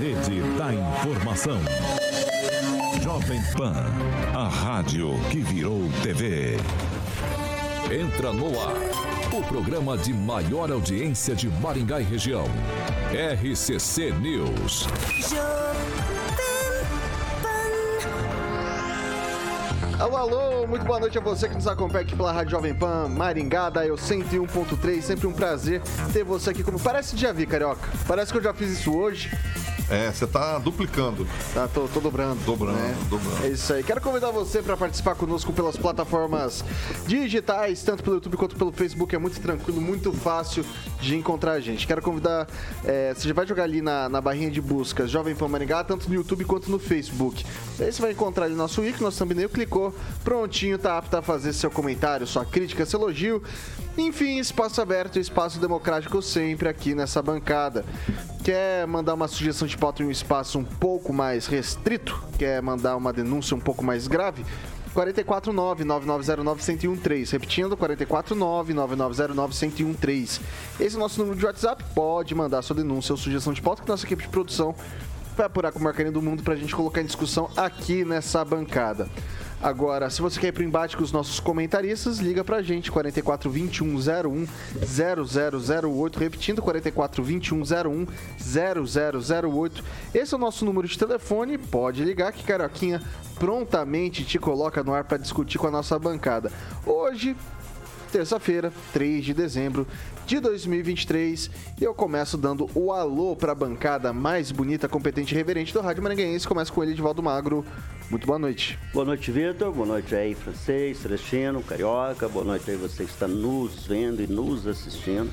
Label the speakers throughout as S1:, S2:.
S1: Rede da informação. Jovem Pan. A rádio que virou TV. Entra no ar. O programa de maior audiência de Maringá e região. RCC News.
S2: Alô, alô, muito boa noite a você que nos acompanha aqui pela Rádio Jovem Pan Maringá, da eu 101.3. Sempre um prazer ter você aqui como. Parece que já vi, carioca. Parece que eu já fiz isso hoje.
S3: É, você tá duplicando.
S2: Tá, tô, tô dobrando.
S3: Dobrando, né? dobrando.
S2: É isso aí. Quero convidar você para participar conosco pelas plataformas digitais, tanto pelo YouTube quanto pelo Facebook. É muito tranquilo, muito fácil de encontrar a gente. Quero convidar. É, você já vai jogar ali na, na barrinha de buscas Jovem Pan Maringá, tanto no YouTube quanto no Facebook. Aí você vai encontrar ali nosso ícone, nosso thumbnail, clicou, prontinho, tá apto a fazer seu comentário, sua crítica, seu elogio. Enfim, espaço aberto, espaço democrático sempre aqui nessa bancada. Quer mandar uma sugestão de pauta em um espaço um pouco mais restrito? Quer mandar uma denúncia um pouco mais grave? 449-9909-1013. Repetindo, 449-9909-1013. Esse é o nosso número de WhatsApp. Pode mandar sua denúncia ou sugestão de pauta que nossa equipe de produção vai apurar com o Marcarinho do Mundo para a gente colocar em discussão aqui nessa bancada. Agora, se você quer ir pro embate com os nossos comentaristas, liga pra gente, 44 21 01 0008, repetindo, 44 21 01 0008. Esse é o nosso número de telefone, pode ligar que Carioquinha prontamente te coloca no ar para discutir com a nossa bancada. Hoje, terça-feira, 3 de dezembro de 2023. E eu começo dando o alô para a bancada mais bonita, competente e reverente do Rádio Maranguense. Começo com ele, Edivaldo Magro. Muito boa noite.
S4: Boa noite, Vitor. Boa noite aí, francês, celestino, carioca. Boa noite aí, você que está nos vendo e nos assistindo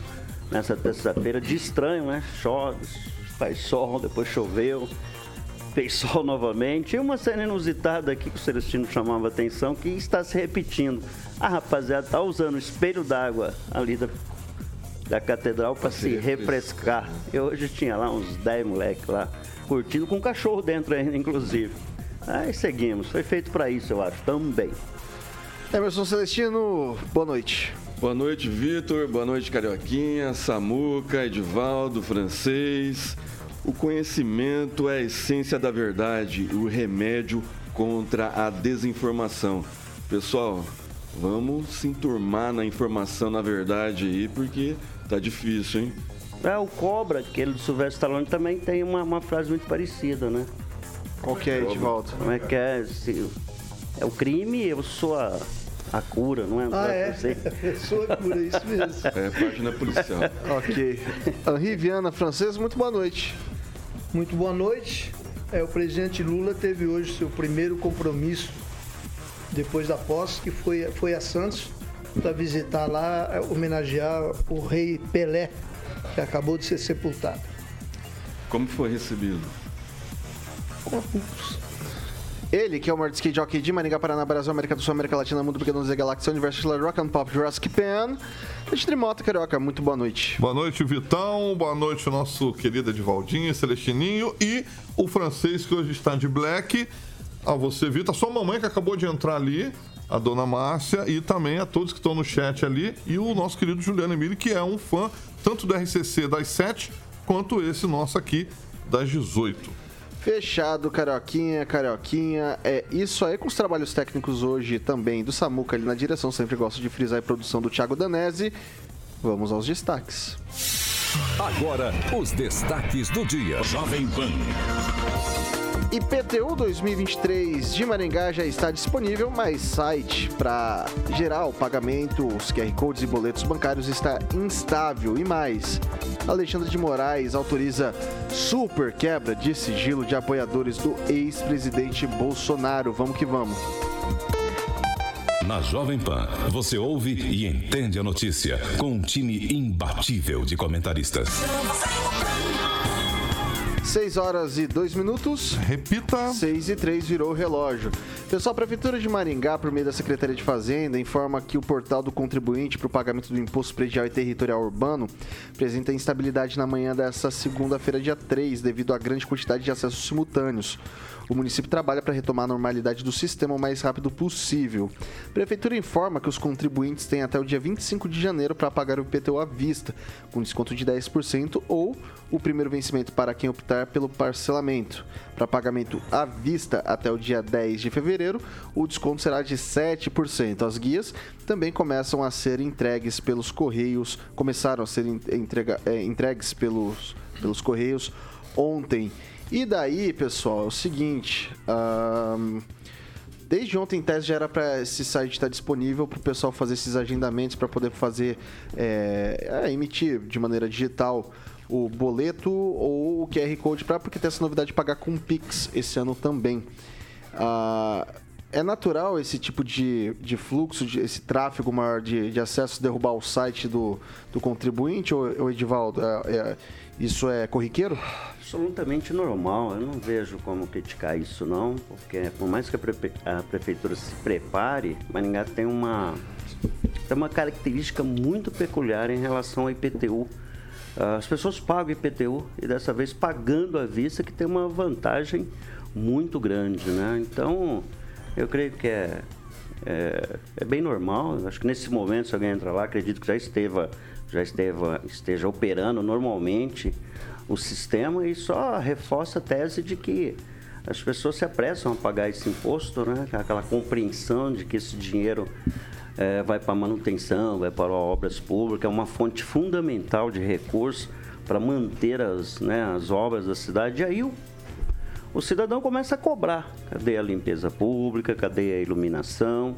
S4: nessa terça-feira de estranho, né? Chove, faz sol, depois choveu, fez sol novamente. E uma cena inusitada aqui que o Celestino chamava atenção, que está se repetindo. A rapaziada está usando o espelho d'água ali da, da catedral para se refrescar. Eu hoje tinha lá uns 10 moleques lá, curtindo com um cachorro dentro ainda, inclusive. Aí seguimos. Foi feito para isso, eu acho, também.
S2: Emerson Celestino, boa noite.
S5: Boa noite, Vitor. Boa noite, Carioquinha, Samuca, Edivaldo, Francês. O conhecimento é a essência da verdade, o remédio contra a desinformação. Pessoal, vamos se enturmar na informação, na verdade aí, porque tá difícil, hein?
S4: É, o Cobra, aquele do Silvestre Stallone, também tem uma, uma frase muito parecida, né?
S2: Qual que é, Edivaldo?
S4: Como é que é? Se, é o crime, eu sou a, a cura, não é?
S2: Ah, é? Eu sou a cura, é isso mesmo.
S5: É, página policial.
S2: ok. Henri Viana, francês, muito boa noite.
S6: Muito boa noite. É, o presidente Lula teve hoje seu primeiro compromisso depois da posse, que foi, foi a Santos, para visitar lá, é, homenagear o rei Pelé, que acabou de ser sepultado.
S5: Como foi recebido?
S2: Ele, que é o maior skate jockey de Maringá, Paraná, Brasil, América do Sul, América Latina, Mundo Pequeno, Zé Galáxia, Universo Rock and Pop, Jurassic Pan. Alexandre Mota, Carioca, muito boa noite.
S3: Boa noite, Vitão. Boa noite, o nosso querido Edivaldinho, Celestininho e o francês que hoje está de black. A você, Vitor, a sua mamãe que acabou de entrar ali, a dona Márcia, e também a todos que estão no chat ali, e o nosso querido Juliano Emílio, que é um fã tanto do RCC das 7 quanto esse nosso aqui das 18.
S2: Fechado, Carioquinha, Carioquinha. É isso aí com os trabalhos técnicos hoje também do Samuca ali na direção. Sempre gosto de frisar a produção do Thiago Danese. Vamos aos destaques.
S1: Agora, os destaques do dia. Jovem Pan.
S2: IPTU 2023 de Maringá já está disponível, mas site para pagamento, os QR Codes e boletos bancários está instável. E mais, Alexandre de Moraes autoriza super quebra de sigilo de apoiadores do ex-presidente Bolsonaro. Vamos que vamos.
S1: Na Jovem Pan, você ouve e entende a notícia com um time imbatível de comentaristas.
S2: 6 horas e 2 minutos.
S3: Repita.
S2: 6 e 3 virou o relógio. Pessoal, a Prefeitura de Maringá, por meio da Secretaria de Fazenda, informa que o portal do contribuinte para o pagamento do Imposto Predial e Territorial Urbano apresenta instabilidade na manhã dessa segunda-feira, dia 3, devido à grande quantidade de acessos simultâneos. O município trabalha para retomar a normalidade do sistema o mais rápido possível. A Prefeitura informa que os contribuintes têm até o dia 25 de janeiro para pagar o IPTU à vista, com desconto de 10% ou o primeiro vencimento para quem optar pelo parcelamento. Para pagamento à vista até o dia 10 de fevereiro, o desconto será de 7%. As guias também começam a ser entregues pelos correios, começaram a ser entrega, é, entregues pelos, pelos correios ontem. E daí, pessoal, é o seguinte. Um, desde ontem, em já era para esse site estar disponível para o pessoal fazer esses agendamentos, para poder fazer, é, é, emitir de maneira digital o boleto ou o QR Code, para porque tem essa novidade de pagar com Pix esse ano também. Uh, é natural esse tipo de, de fluxo, de, esse tráfego maior de, de acesso derrubar o site do, do contribuinte, ou, ou Edivaldo? É, é, isso é corriqueiro?
S4: absolutamente normal. Eu não vejo como criticar isso não, porque por mais que a, prefe... a prefeitura se prepare, Maringá tem uma tem uma característica muito peculiar em relação ao IPTU. As pessoas pagam IPTU e dessa vez pagando à vista que tem uma vantagem muito grande, né? Então, eu creio que é, é, é bem normal. Acho que nesse momento, se alguém entrar lá, acredito que já esteva, já esteja operando normalmente o sistema e só reforça a tese de que as pessoas se apressam a pagar esse imposto, né? aquela compreensão de que esse dinheiro é, vai para manutenção, vai para obras públicas, é uma fonte fundamental de recursos para manter as, né, as obras da cidade. E aí o, o cidadão começa a cobrar. Cadê a limpeza pública? Cadê a iluminação?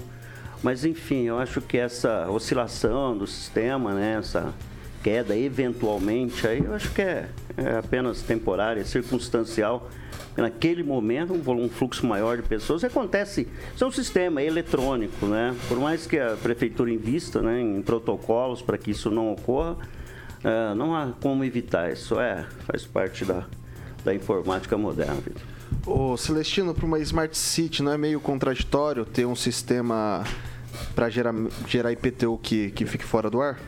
S4: Mas enfim, eu acho que essa oscilação do sistema, né, essa queda eventualmente, aí eu acho que é, é apenas temporária, circunstancial. Naquele momento, um, fluxo maior de pessoas acontece. Isso é um sistema eletrônico, né? Por mais que a prefeitura invista né, em protocolos para que isso não ocorra, é, não há como evitar. Isso é, faz parte da, da informática moderna.
S2: Ô Celestino, para uma Smart City, não é meio contraditório ter um sistema para gerar, gerar IPTU que, que fique fora do ar?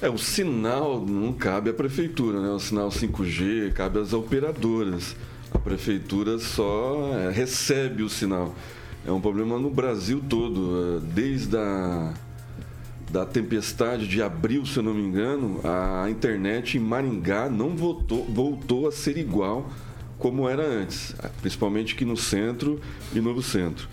S5: É, o sinal não cabe à prefeitura, né? O sinal 5G cabe às operadoras. A prefeitura só é, recebe o sinal. É um problema no Brasil todo. É, desde a da tempestade de abril, se eu não me engano, a internet em Maringá não voltou, voltou a ser igual como era antes, principalmente aqui no centro e novo centro.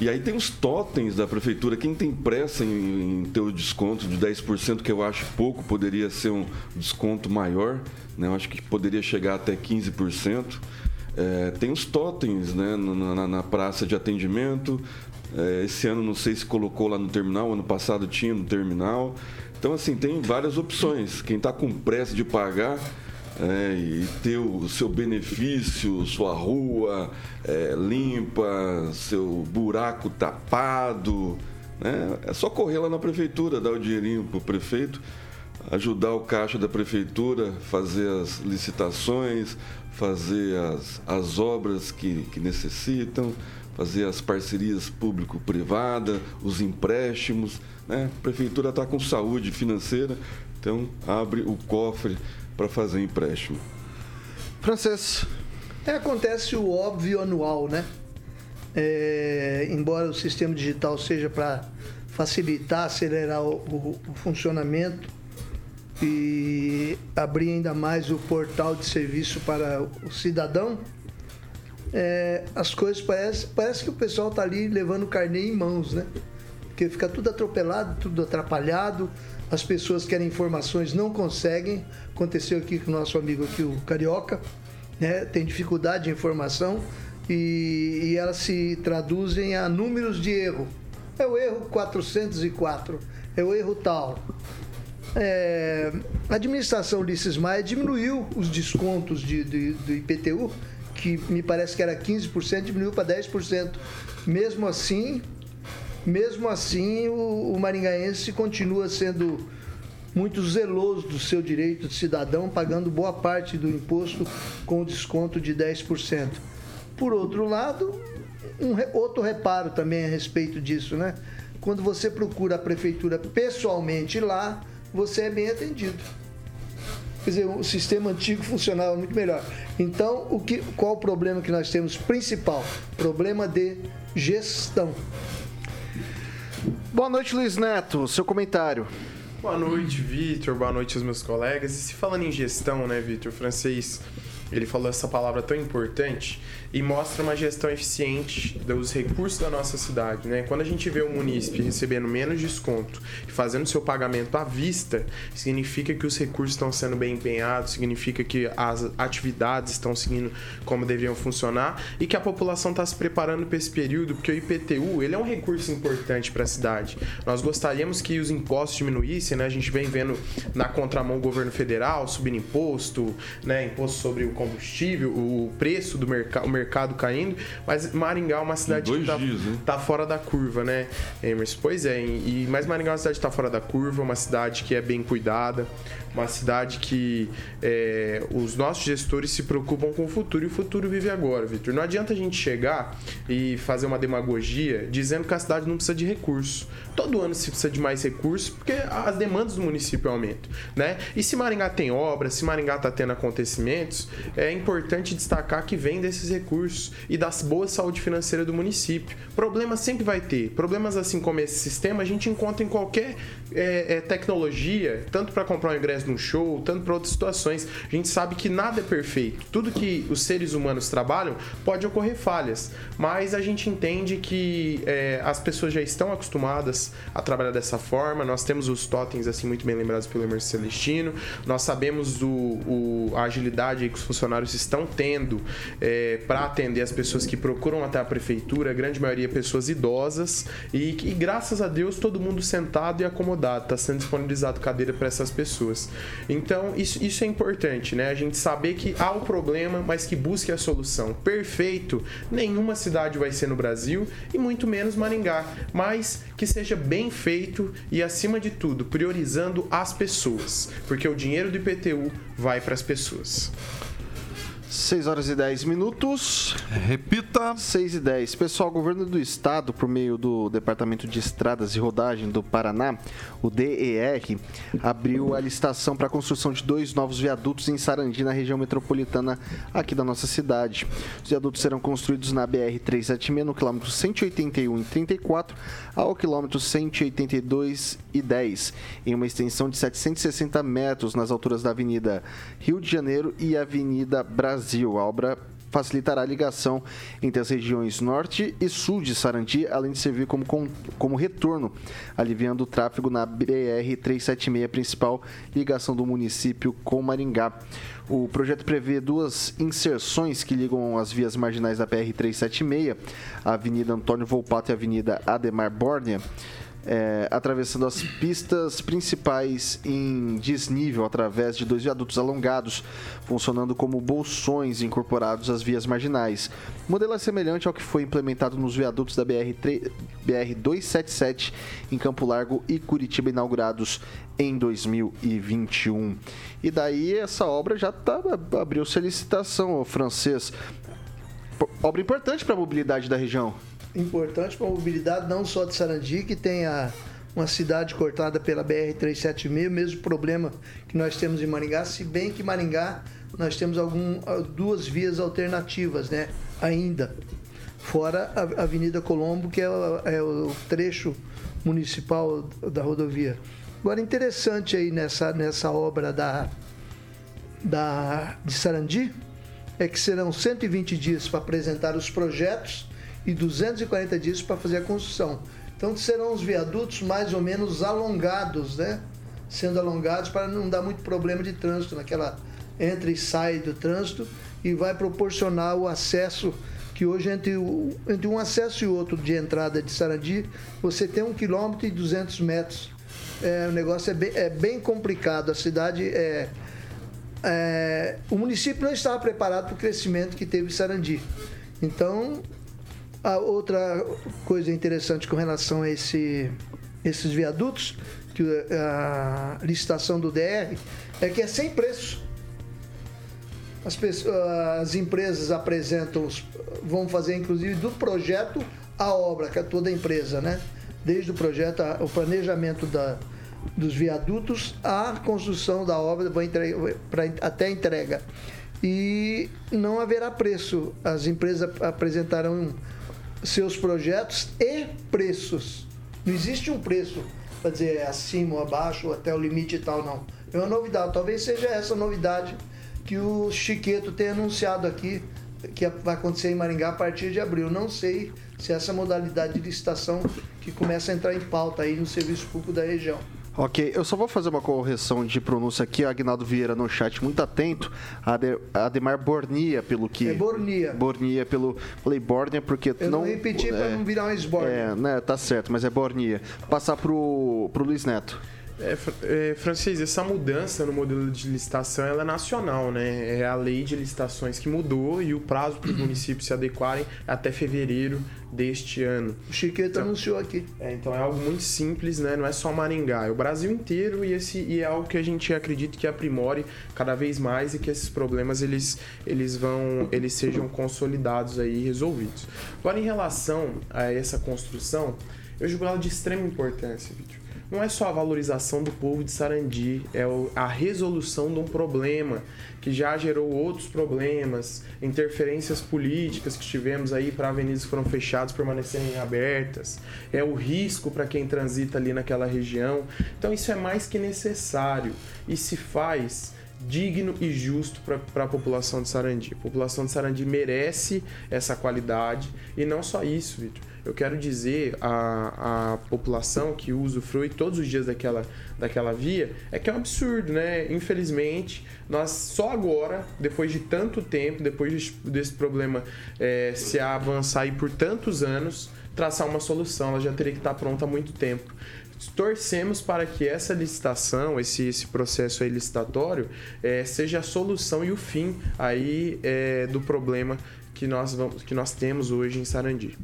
S5: E aí tem os totens da prefeitura. Quem tem pressa em, em ter o desconto de 10%, que eu acho pouco, poderia ser um desconto maior. Né? Eu acho que poderia chegar até 15%. É, tem os totens né? na, na praça de atendimento. É, esse ano não sei se colocou lá no terminal, ano passado tinha no terminal. Então, assim, tem várias opções. Quem está com pressa de pagar é, e ter o seu benefício, sua rua é, limpa, seu buraco tapado. Né? É só correr lá na prefeitura, dar o dinheirinho para o prefeito, ajudar o caixa da prefeitura, fazer as licitações, fazer as, as obras que, que necessitam, fazer as parcerias público-privada, os empréstimos. Né? A prefeitura está com saúde financeira, então abre o cofre para fazer empréstimo.
S2: Francês.
S6: É, acontece o óbvio anual, né? É, embora o sistema digital seja para facilitar, acelerar o, o, o, funcionamento e abrir ainda mais o portal de serviço para o cidadão, é, as coisas parece, parece que o pessoal está ali levando o carnê em mãos, né? Porque fica tudo atropelado, tudo atrapalhado, as pessoas querem informações, não conseguem. Aconteceu aqui com o nosso amigo aqui, o Carioca, né? tem dificuldade de informação e, e elas se traduzem a números de erro. É o erro 404, é o erro tal. É, a administração Ulisses Maia diminuiu os descontos de, de, do IPTU, que me parece que era 15%, diminuiu para 10%. Mesmo assim, mesmo assim, o, o maringaense continua sendo muito zeloso do seu direito de cidadão, pagando boa parte do imposto com desconto de 10%. Por outro lado, um outro reparo também a respeito disso, né? Quando você procura a prefeitura pessoalmente lá, você é bem atendido. Quer dizer, o sistema antigo funcionava muito melhor. Então, o que, qual o problema que nós temos principal? Problema de gestão.
S2: Boa noite, Luiz Neto. Seu comentário.
S7: Boa noite, Vitor. Boa noite aos meus colegas. E se falando em gestão, né, Vitor, francês, ele falou essa palavra tão importante e mostra uma gestão eficiente dos recursos da nossa cidade. Né? Quando a gente vê o munícipe recebendo menos desconto e fazendo seu pagamento à vista, significa que os recursos estão sendo bem empenhados, significa que as atividades estão seguindo como deviam funcionar e que a população está se preparando para esse período, porque o IPTU ele é um recurso importante para a cidade. Nós gostaríamos que os impostos diminuíssem, né? a gente vem vendo na contramão o governo federal subindo imposto, né? imposto sobre o combustível, o preço do mercado mercado caindo, mas Maringá é uma cidade que tá, dias, tá, fora da curva, né, Emerson? Pois é, e, mas Maringá é uma cidade que tá fora da curva, uma cidade que é bem cuidada, uma cidade que é, os nossos gestores se preocupam com o futuro e o futuro vive agora, Vitor. Não adianta a gente chegar e fazer uma demagogia dizendo que a cidade não precisa de recurso. Todo ano se precisa de mais recursos porque as demandas do município aumentam, né? E se Maringá tem obras, se Maringá está tendo acontecimentos, é importante destacar que vem desses recursos e da boa saúde financeira do município. Problemas sempre vai ter. Problemas assim como esse sistema a gente encontra em qualquer é, é, tecnologia, tanto para comprar um ingresso num show, tanto para outras situações. A gente sabe que nada é perfeito. Tudo que os seres humanos trabalham pode ocorrer falhas, mas a gente entende que é, as pessoas já estão acostumadas a trabalhar dessa forma. Nós temos os totens assim muito bem lembrados pelo Emerson Celestino. Nós sabemos o, o a agilidade que os funcionários estão tendo é, para atender as pessoas que procuram até a prefeitura, a grande maioria pessoas idosas e, e graças a Deus todo mundo sentado e acomodado, está sendo disponibilizado cadeira para essas pessoas. Então, isso, isso é importante, né? A gente saber que há o problema, mas que busque a solução. Perfeito, nenhuma cidade vai ser no Brasil e muito menos Maringá, mas que seja bem feito e, acima de tudo, priorizando as pessoas, porque o dinheiro do IPTU vai para as pessoas.
S2: 6 horas e 10 minutos.
S3: Repita.
S2: 6 e 10. Pessoal, o governo do estado, por meio do Departamento de Estradas e Rodagem do Paraná, o DER, abriu a licitação para a construção de dois novos viadutos em Sarandi, na região metropolitana aqui da nossa cidade. Os viadutos serão construídos na BR-376, no quilômetro 181 e 34, ao quilômetro 182 e 10, em uma extensão de 760 metros nas alturas da Avenida Rio de Janeiro e Avenida Brasil Brasil. A obra facilitará a ligação entre as regiões norte e sul de Sarandi, além de servir como, como retorno, aliviando o tráfego na BR-376, principal ligação do município com Maringá. O projeto prevê duas inserções que ligam as vias marginais da BR-376, a Avenida Antônio Volpato e a Avenida Ademar Bórnia é, atravessando as pistas principais em desnível através de dois viadutos alongados, funcionando como bolsões incorporados às vias marginais. O modelo é semelhante ao que foi implementado nos viadutos da BR, BR 277 em Campo Largo e Curitiba, inaugurados em 2021. E daí essa obra já tá, abriu-se a licitação, francês. Obra importante para a mobilidade da região
S6: importante para a mobilidade, não só de Sarandi, que tem a, uma cidade cortada pela BR-376, mesmo problema que nós temos em Maringá, se bem que Maringá nós temos algum, duas vias alternativas, né? Ainda. Fora a Avenida Colombo, que é o, é o trecho municipal da rodovia. Agora, interessante aí nessa, nessa obra da, da, de Sarandi, é que serão 120 dias para apresentar os projetos e 240 dias para fazer a construção. Então serão os viadutos mais ou menos alongados, né? Sendo alongados para não dar muito problema de trânsito naquela entra e sai do trânsito e vai proporcionar o acesso que hoje entre, o, entre um acesso e outro de entrada de Sarandi você tem um quilômetro e 200 metros. É, o negócio é bem, é bem complicado. A cidade é, é, o município não estava preparado para o crescimento que teve Sarandi. Então a outra coisa interessante com relação a esse, esses viadutos, que a licitação do DR é que é sem preço. As, pessoas, as empresas apresentam, vão fazer inclusive do projeto a obra, que é toda a empresa, né? Desde o projeto, o planejamento da, dos viadutos à construção da obra até a entrega. E não haverá preço. As empresas apresentarão seus projetos e preços. Não existe um preço para dizer é acima ou abaixo, ou até o limite e tal, não. É uma novidade. Talvez seja essa novidade que o Chiqueto tem anunciado aqui, que vai acontecer em Maringá a partir de abril. Não sei se essa modalidade de licitação que começa a entrar em pauta aí no serviço público da região.
S2: Ok, eu só vou fazer uma correção de pronúncia aqui. Agnaldo Vieira no chat, muito atento. Ademar Bornia, pelo que.
S6: É Bornia.
S2: Bornia, pelo. Falei Bornia porque.
S6: Eu não, não repeti é, para não virar um esbornia.
S2: É, né, tá certo, mas é Bornia. Passar pro, pro Luiz Neto.
S7: É, é, Francis, essa mudança no modelo de licitação ela é nacional, né? É a lei de licitações que mudou e o prazo para os municípios se adequarem é até fevereiro deste ano.
S6: O Chiqueta então, anunciou aqui.
S7: É, então é algo muito simples, né? Não é só Maringá, é o Brasil inteiro e, esse, e é algo que a gente acredita que aprimore cada vez mais e que esses problemas eles, eles vão eles sejam consolidados aí e resolvidos. Agora em relação a essa construção, eu julgo ela de extrema importância, Vitor não é só a valorização do povo de Sarandi, é a resolução de um problema que já gerou outros problemas, interferências políticas que tivemos aí para avenidas que foram fechadas permanecerem abertas, é o risco para quem transita ali naquela região. Então isso é mais que necessário e se faz digno e justo para a população de Sarandi. A população de Sarandi merece essa qualidade e não só isso, Vitor eu quero dizer à, à população que usufrui todos os dias daquela, daquela via é que é um absurdo, né? Infelizmente, nós só agora, depois de tanto tempo, depois desse problema é, se avançar aí por tantos anos, traçar uma solução. Ela já teria que estar pronta há muito tempo torcemos para que essa licitação, esse, esse processo licitatório, é, seja a solução e o fim aí é, do problema que nós, vamos, que nós temos hoje em Sarandi.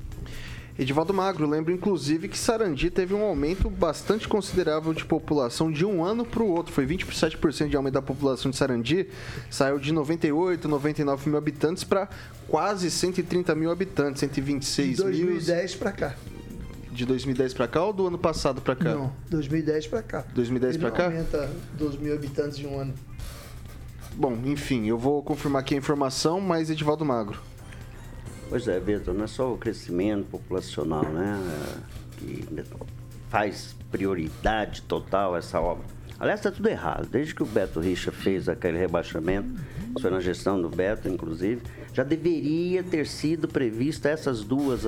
S2: Edivaldo Magro lembra inclusive que Sarandi teve um aumento bastante considerável de população de um ano para o outro. Foi 27% de aumento da população de Sarandi, saiu de 98, 99 mil habitantes para quase 130 mil habitantes, 126
S6: mil. De 2010 para cá.
S2: De 2010 para cá ou do ano passado para cá?
S6: Não, 2010 para cá.
S2: 2010 para cá?
S6: Aumenta 2 mil habitantes em um ano.
S2: Bom, enfim, eu vou confirmar aqui a informação, mas Edivaldo Magro.
S4: Pois é, Vitor, não é só o crescimento populacional né, que faz prioridade total essa obra. Aliás, está tudo errado. Desde que o Beto Richa fez aquele rebaixamento, isso foi na gestão do Beto, inclusive, já deveria ter sido prevista essas duas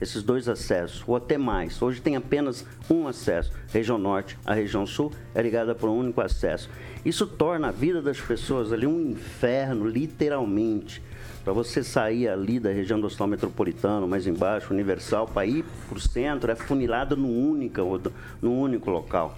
S4: esses dois acessos, ou até mais. Hoje tem apenas um acesso. Região Norte, a região Sul é ligada por um único acesso. Isso torna a vida das pessoas ali um inferno, literalmente. Para você sair ali da região do hospital metropolitano, mais embaixo, universal, para ir para o centro, é funilado num único, num único local.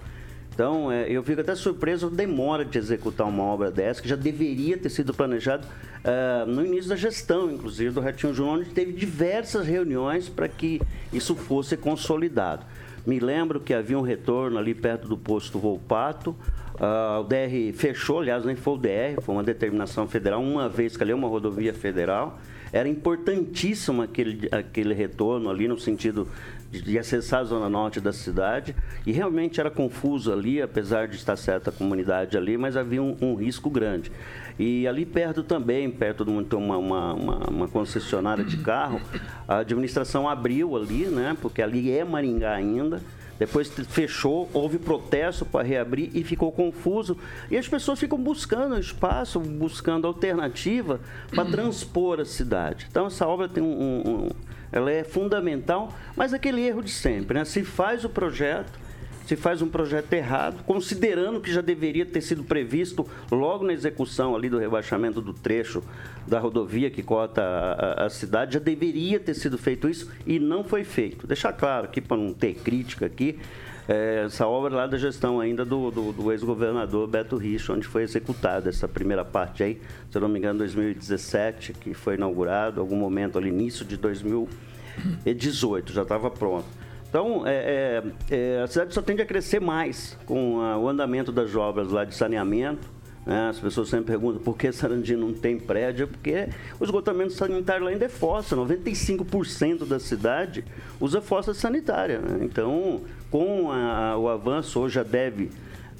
S4: Então, é, eu fico até surpreso a demora de executar uma obra dessa, que já deveria ter sido planejado uh, no início da gestão, inclusive, do Ratinho Júnior, onde teve diversas reuniões para que isso fosse consolidado. Me lembro que havia um retorno ali perto do posto Volpato, Uh, o DR fechou, aliás, nem foi o DR, foi uma determinação federal, uma vez que ali é uma rodovia federal. Era importantíssimo aquele, aquele retorno ali, no sentido de, acessar a zona norte da cidade. E realmente era confuso ali, apesar de estar certa comunidade ali, mas havia um, um risco grande. E ali perto também, perto de uma, uma, uma, uma, concessionária de carro, a administração abriu ali, né? Porque ali é Maringá ainda depois fechou, houve protesto para reabrir e ficou confuso. E as pessoas ficam buscando espaço, buscando alternativa para transpor a cidade. Então essa obra tem um, um, um, ela é fundamental, mas aquele erro de sempre, né? Se faz o projeto, se faz um projeto errado, considerando que já deveria ter sido previsto logo na execução ali do rebaixamento do trecho da rodovia que corta a, a, a cidade, já deveria ter sido feito isso e não foi feito. Deixar claro aqui, para não ter crítica aqui, é, essa obra lá da gestão ainda do, do, do ex-governador Beto Rich, onde foi executada essa primeira parte aí, se eu não me engano, 2017, que foi inaugurado, algum momento ali, início de 2018, já estava pronto. Então, é, é, é, a cidade só tende a crescer mais com a, o andamento das obras lá de saneamento. Né? As pessoas sempre perguntam por que Sarandi não tem prédio, porque o esgotamento sanitário lá ainda é fossa. 95% da cidade usa fossa sanitária. Né? Então, com a, o avanço, hoje já deve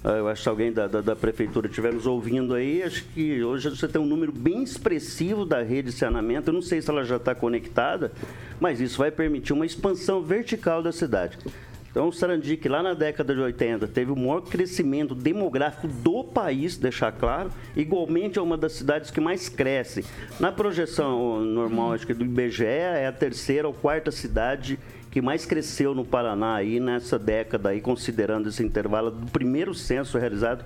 S4: eu acho que alguém da, da, da, prefeitura estiver nos ouvindo aí, acho que hoje você tem um número bem expressivo da rede de saneamento. Eu não sei se ela já está conectada, mas isso vai permitir uma expansão vertical da cidade. Então, o Sarandi, que lá na década de 80 teve o maior crescimento demográfico do país, deixar claro, igualmente é uma das cidades que mais cresce. Na projeção normal, acho que do IBGE, é a terceira ou quarta cidade que mais cresceu no Paraná aí nessa década, aí, considerando esse intervalo do primeiro censo realizado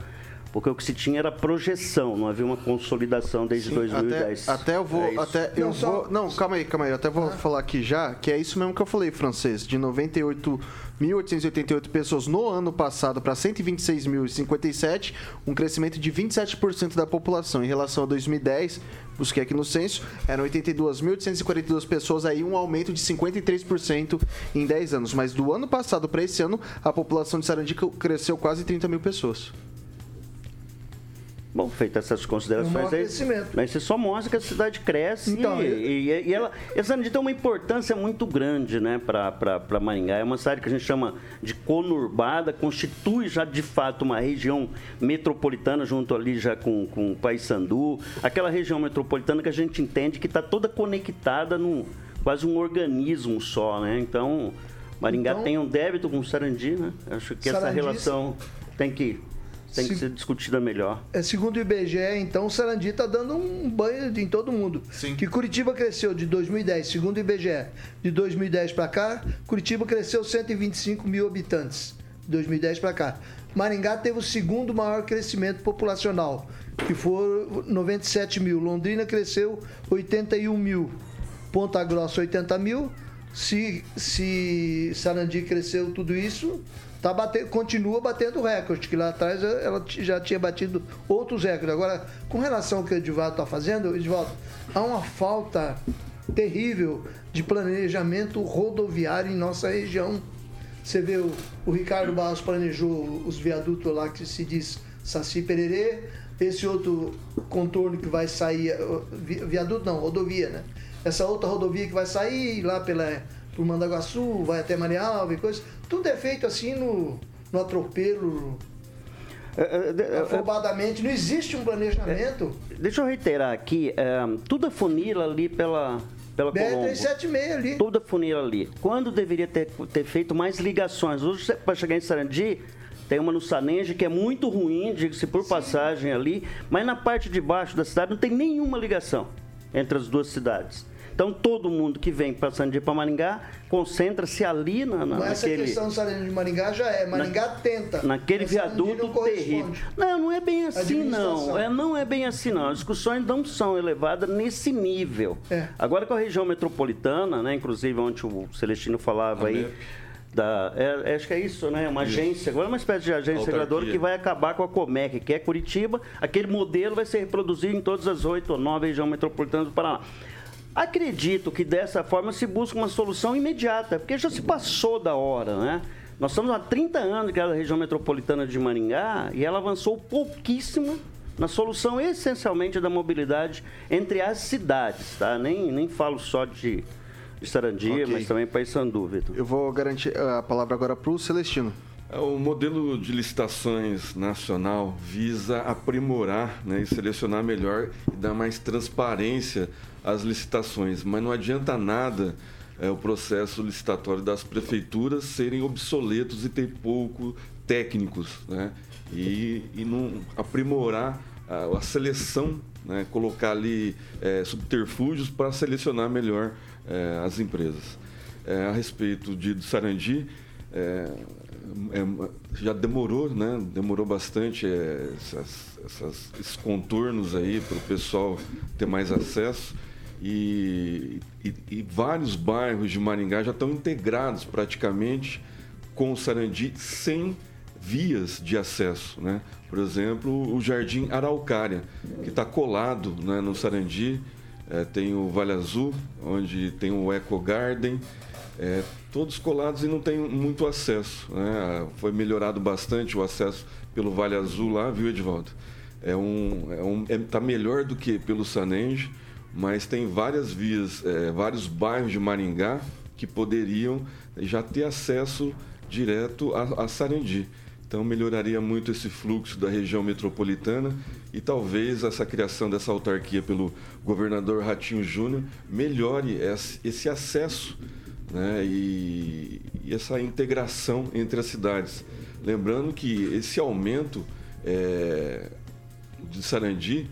S4: porque o que se tinha era projeção, não havia uma consolidação desde Sim, 2010.
S2: Até, até eu vou, é até eu não, vou, só... não, calma aí, calma aí, eu até vou ah. falar aqui já, que é isso mesmo que eu falei, francês, de 98 1.888 pessoas no ano passado para 126.057, um crescimento de 27% da população em relação a 2010. Busquei aqui no censo, eram 82.842 pessoas, aí um aumento de 53% em 10 anos. Mas do ano passado para esse ano, a população de Sarandi cresceu quase 30 mil pessoas.
S4: Bom, feitas essas considerações um aí, mas isso só mostra que a cidade cresce então, e, e, e ela, essa tem uma importância muito grande né, para Maringá. É uma cidade que a gente chama de conurbada, constitui já de fato uma região metropolitana junto ali já com, com Paysandu, aquela região metropolitana que a gente entende que está toda conectada num quase um organismo só, né? Então, Maringá então, tem um débito com Sarandi, né? Acho que essa relação tem que tem que ser discutida melhor.
S6: É, segundo o IBGE, então, o Sarandi está dando um banho em todo mundo. Sim. Que Curitiba cresceu de 2010, segundo o IBGE, de 2010 para cá, Curitiba cresceu 125 mil habitantes, de 2010 para cá. Maringá teve o segundo maior crescimento populacional, que foi 97 mil. Londrina cresceu 81 mil. Ponta Grossa, 80 mil. Se, se Sarandi cresceu tudo isso, tá batendo, continua batendo recorde, que lá atrás ela já tinha batido outros recordes. Agora, com relação ao que o Edivaldo está fazendo, Edivaldo, há uma falta terrível de planejamento rodoviário em nossa região. Você vê o, o Ricardo Barros planejou os viadutos lá que se diz Saci Pererê, esse outro contorno que vai sair, viaduto não, rodovia, né? Essa outra rodovia que vai sair lá pela por Mandaguaçu, vai até Marialva e coisas. Tudo é feito assim no, no atropelo, é, é, é, afobadamente. Não existe um planejamento.
S4: deixa eu reiterar aqui, é, tudo funila ali pela, pela
S6: BR-376 ali.
S4: Tudo funila ali. Quando deveria ter, ter feito mais ligações? Hoje, para chegar em Sarandi, tem uma no Sanenge que é muito ruim, diga-se por Sim. passagem ali, mas na parte de baixo da cidade não tem nenhuma ligação entre as duas cidades. Então todo mundo que vem passando de para Maringá concentra-se ali na, na,
S6: Essa naquele... questão do de Maringá já é. Maringá na, tenta.
S4: Naquele viaduto terrível. Não, não é bem assim não. É, não é bem assim não. As discussões não são elevadas nesse nível. É. Agora com a região metropolitana, né, inclusive onde o Celestino falava aí da, é, é, acho que é isso, né? Uma isso. agência, agora é uma espécie de agência reguladora que vai acabar com a Comec, que é Curitiba. Aquele modelo vai ser reproduzido em todas as oito ou nove regiões metropolitanas do Paraná. Acredito que dessa forma se busca uma solução imediata, porque já se passou da hora, né? Nós estamos há 30 anos que é a região metropolitana de Maringá e ela avançou pouquíssimo na solução essencialmente da mobilidade entre as cidades, tá? Nem, nem falo só de, de Sarandia, okay. mas também Paysandu, Vitor.
S2: Eu vou garantir a palavra agora para o Celestino.
S5: É, o modelo de licitações nacional visa aprimorar né, e selecionar melhor e dar mais transparência às licitações, mas não adianta nada é, o processo licitatório das prefeituras serem obsoletos e ter pouco técnicos, né? E, e não aprimorar a, a seleção, né? colocar ali é, subterfúgios para selecionar melhor é, as empresas. É, a respeito de, do Sarandi, é, é, já demorou, né? Demorou bastante essas, essas, esses contornos aí para o pessoal ter mais acesso. E, e, e, vários bairros de Maringá já estão integrados praticamente com o Sarandi sem vias de acesso, né? Por exemplo, o Jardim Araucária, que está colado né, no Sarandi, é, tem o Vale Azul, onde tem o Eco Garden, é, todos colados e não tem muito acesso. Né? Foi melhorado bastante o acesso pelo Vale Azul lá, viu, Edvaldo? É um, é um, é, tá melhor do que pelo Sanenge, mas tem várias vias, é, vários bairros de Maringá que poderiam já ter acesso direto a, a Sarandi. Então melhoraria muito esse fluxo da região metropolitana e talvez essa criação dessa autarquia pelo governador Ratinho Júnior melhore esse acesso né, e, e, essa integração entre as cidades. Lembrando que esse aumento é, de Sarandi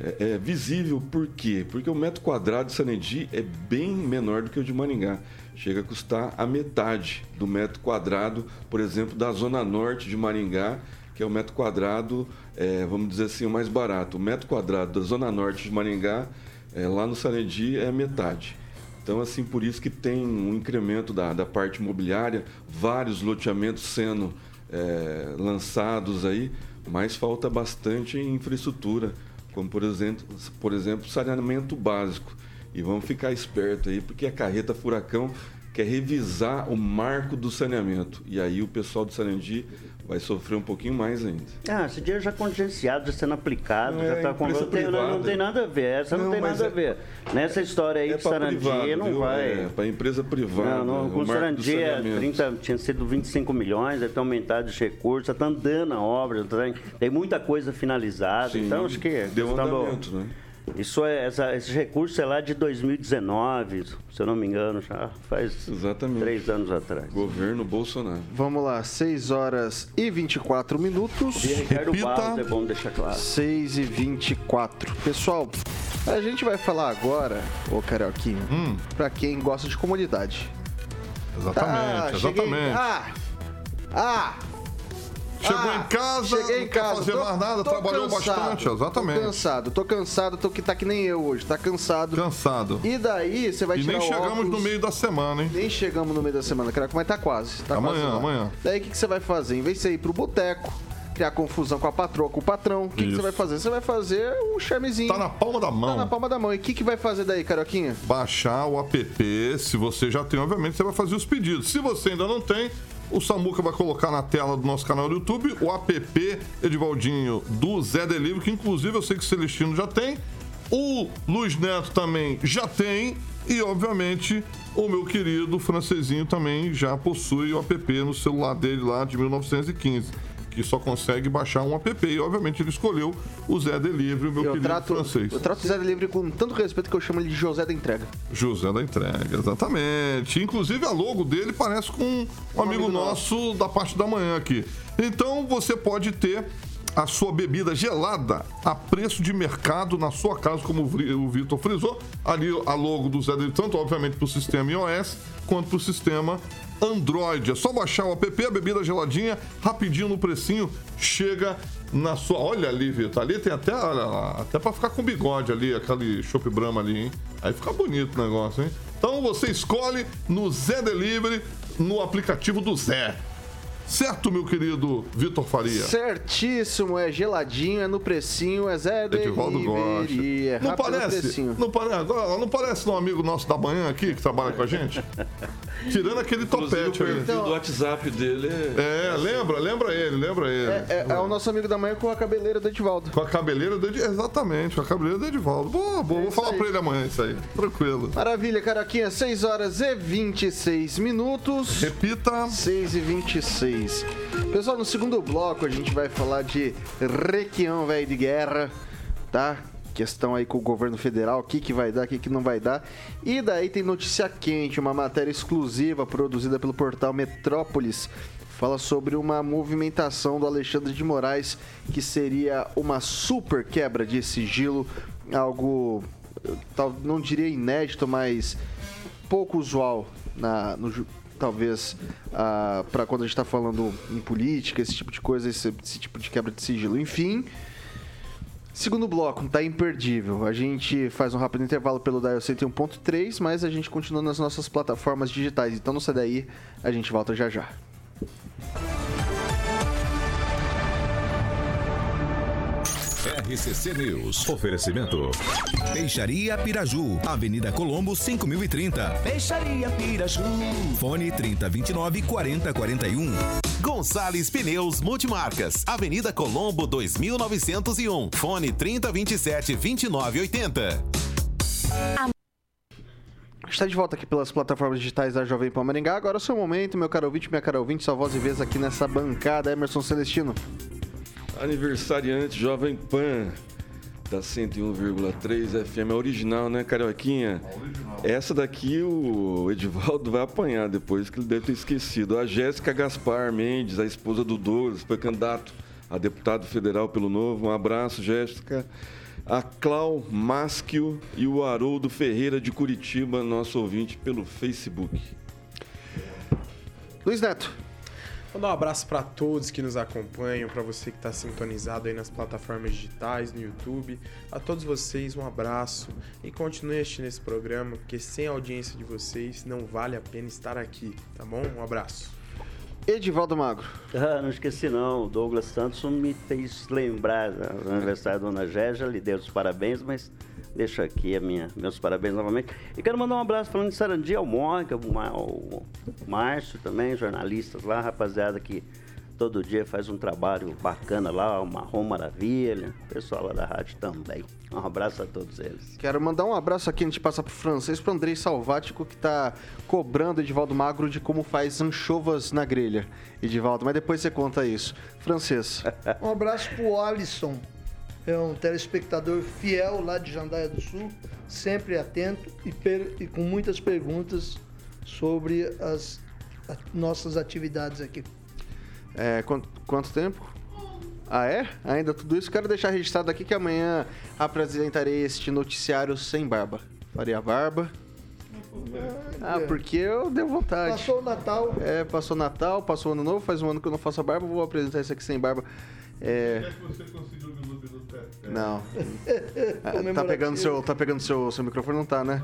S5: é, é, visível por quê? Porque o metro quadrado de Sarandi é bem menor do que o de Maringá chega a custar a metade do metro quadrado, por exemplo, da zona norte de Maringá, que é o metro quadrado, é, vamos dizer assim, o mais barato. O metro quadrado da zona norte de Maringá, é, lá no Sarandi, é a metade. Então, assim, por isso que tem um incremento da, da parte imobiliária, vários loteamentos sendo é, lançados aí, mas falta bastante infraestrutura, como, por exemplo, por exemplo, saneamento básico. E vamos ficar esperto aí, porque a carreta furacão quer revisar o marco do saneamento. E aí o pessoal do Sarandi vai sofrer um pouquinho mais ainda.
S4: Ah, esse dinheiro já congenciado, já sendo aplicado, é, já está com. Não tem, não, tem nada a ver, essa não, não tem nada a ver. É, Nessa história aí é de Sarandi não viu? vai.
S5: É, para empresa privada.
S4: Não, não, com o Sarandi é 30, tinha sido 25 milhões, ter aumentado os recursos, está andando a obra, tá, tem muita coisa finalizada. Sim, então acho que.
S5: Deu andamento, né?
S4: Isso é, essa, esse recurso é lá de 2019, se eu não me engano, já faz
S5: Exatamente.
S4: três anos atrás.
S5: Governo Bolsonaro.
S2: Vamos lá, 6 horas e 24 minutos.
S4: E Ricardo Repita. Barros, é bom deixar claro.
S2: 6 e 24. Pessoal, a gente vai falar agora, ô Carioquinho, hum. pra quem gosta de comodidade.
S3: Exatamente, ah, exatamente. Cheguei...
S2: Ah! Ah!
S3: Chegou ah, em casa, cheguei em casa, fazer tô, mais nada, trabalhou cansado, bastante, exatamente.
S2: Tô cansado, tô cansado, tô que tá que nem eu hoje, tá cansado.
S3: Cansado.
S2: E daí você vai
S3: e
S2: tirar
S3: nem chegamos
S2: óculos,
S3: no meio da semana, hein?
S2: Nem chegamos no meio da semana, cara, mas tá quase. Tá
S3: amanhã,
S2: quase
S3: amanhã.
S2: Daí o que, que você vai fazer? Em vez de você ir pro boteco, criar confusão com a patroa, com o patrão, o que, que, você vai fazer? Você vai fazer um charmezinho.
S3: Tá na palma da mão. Tá
S2: na palma da mão. E o que, que vai fazer daí, Carioquinha?
S3: Baixar o app. Se você já tem, obviamente, você vai fazer os pedidos. Se você ainda não tem, o Samuca vai colocar na tela do nosso canal do YouTube o app Edivaldinho do Zé Delivery, que inclusive eu sei que o Celestino já tem. O Luiz Neto também já tem. E, obviamente, o meu querido francesinho também já possui o app no celular dele lá de 1915 que só consegue baixar um app. E, obviamente, ele escolheu o Zé Delivery, o meu eu querido trato, francês.
S2: Eu trato o Zé Delivery com tanto respeito que eu chamo ele de José da Entrega.
S3: José da Entrega, exatamente. Inclusive, a logo dele parece com um, um amigo, amigo nosso, nosso da parte da manhã aqui. Então, você pode ter a sua bebida gelada a preço de mercado na sua casa, como o Vitor frisou. Ali a logo do Zé Delivery, tanto obviamente para o sistema iOS quanto para o sistema Android. É só baixar o app, a bebida geladinha, rapidinho no precinho, chega na sua. Olha ali, Vitor. Ali tem até, até pra ficar com bigode ali, aquele Chopp Brahma ali, hein? Aí fica bonito o negócio, hein? Então você escolhe no Zé Delivery, no aplicativo do Zé. Certo, meu querido Vitor Faria?
S2: Certíssimo, é geladinho, é no precinho, é Zé
S3: Edivaldo gosta.
S2: É
S3: não parece, não parece, agora, não parece um amigo nosso da manhã aqui que trabalha com a gente? Tirando aquele topete
S5: aí. Então, do WhatsApp dele
S3: é... é lembra, lembra ele, lembra ele.
S2: É, é, é, o nosso amigo da manhã com a cabeleira do Edivaldo.
S3: Com a cabeleira do Edivaldo, exatamente, com a cabeleira do Edivaldo. Boa, boa, vou falar aí. pra ele amanhã isso aí, tranquilo.
S2: Maravilha, Caraquinha, 6 horas e 26 minutos.
S3: Repita.
S2: 6 e 26. Pessoal, no segundo bloco a gente vai falar de Requião, velho, de guerra, tá? Questão aí com o governo federal, o que, que vai dar, o que, que não vai dar. E daí tem notícia quente, uma matéria exclusiva produzida pelo portal Metrópolis. Fala sobre uma movimentação do Alexandre de Moraes que seria uma super quebra de sigilo, algo, não diria inédito, mas pouco usual na, no, talvez ah, para quando a gente está falando em política, esse tipo de coisa, esse, esse, tipo de quebra de sigilo. Enfim, segundo bloco, tá imperdível. A gente faz um rápido intervalo pelo Dial 101.3, mas a gente continua nas nossas plataformas digitais. Então não sai daí, a gente volta já já.
S1: RCC News. Oferecimento.
S8: Peixaria Piraju, Avenida Colombo 5030. Peixaria Piraju. Fone 3029 4041.
S9: Gonçalves Pneus Multimarcas, Avenida Colombo 2901. Fone 3027 2980.
S2: Está de volta aqui pelas plataformas digitais da Jovem Pan Maringá. Agora é o seu momento, meu caro ouvinte, minha cara ouvinte, sua voz e vez aqui nessa bancada. Emerson Celestino.
S5: Aniversariante Jovem Pan da 101,3 FM, a original, né, Carioquinha? Essa daqui o Edivaldo vai apanhar depois, que ele deve ter esquecido. A Jéssica Gaspar Mendes, a esposa do Douglas, foi candidato a deputado federal pelo Novo. Um abraço, Jéssica. A Clau Maschio e o Haroldo Ferreira de Curitiba, nosso ouvinte pelo Facebook.
S2: Luiz Neto.
S7: Vou dar um abraço para todos que nos acompanham, para você que está sintonizado aí nas plataformas digitais, no YouTube. A todos vocês, um abraço e continue assistindo esse programa, porque sem a audiência de vocês não vale a pena estar aqui, tá bom? Um abraço.
S2: Edivaldo Magro.
S4: Ah, não esqueci não, o Douglas Santos me fez lembrar do aniversário da Dona Gégia, lhe deu os parabéns, mas deixo aqui a minha, meus parabéns novamente. E quero mandar um abraço falando de Sarandi ao Mônica, o Márcio também, jornalistas lá, rapaziada que todo dia faz um trabalho bacana lá, o Marrom Maravilha, pessoal lá da rádio também. Um abraço a todos eles.
S2: Quero mandar um abraço aqui antes de passar pro francês, pro Andrei Salvático, que tá cobrando Edivaldo Magro de como faz anchovas na grelha. Edivaldo, mas depois você conta isso. Francês.
S6: Um abraço pro Alisson, é um telespectador fiel lá de Jandaia do Sul, sempre atento e, per- e com muitas perguntas sobre as a- nossas atividades aqui.
S2: É, quanto, quanto tempo? Ah, é? Ainda tudo isso? Quero deixar registrado aqui que amanhã apresentarei este noticiário sem barba. Farei a barba. Ah, porque eu dei vontade.
S6: Passou o Natal,
S2: É, passou Natal, passou Ano Novo, faz um ano que eu não faço a barba, vou apresentar isso aqui sem barba. É. Não. Ah, tá pegando seu, tá pegando seu, seu microfone? Não tá, né?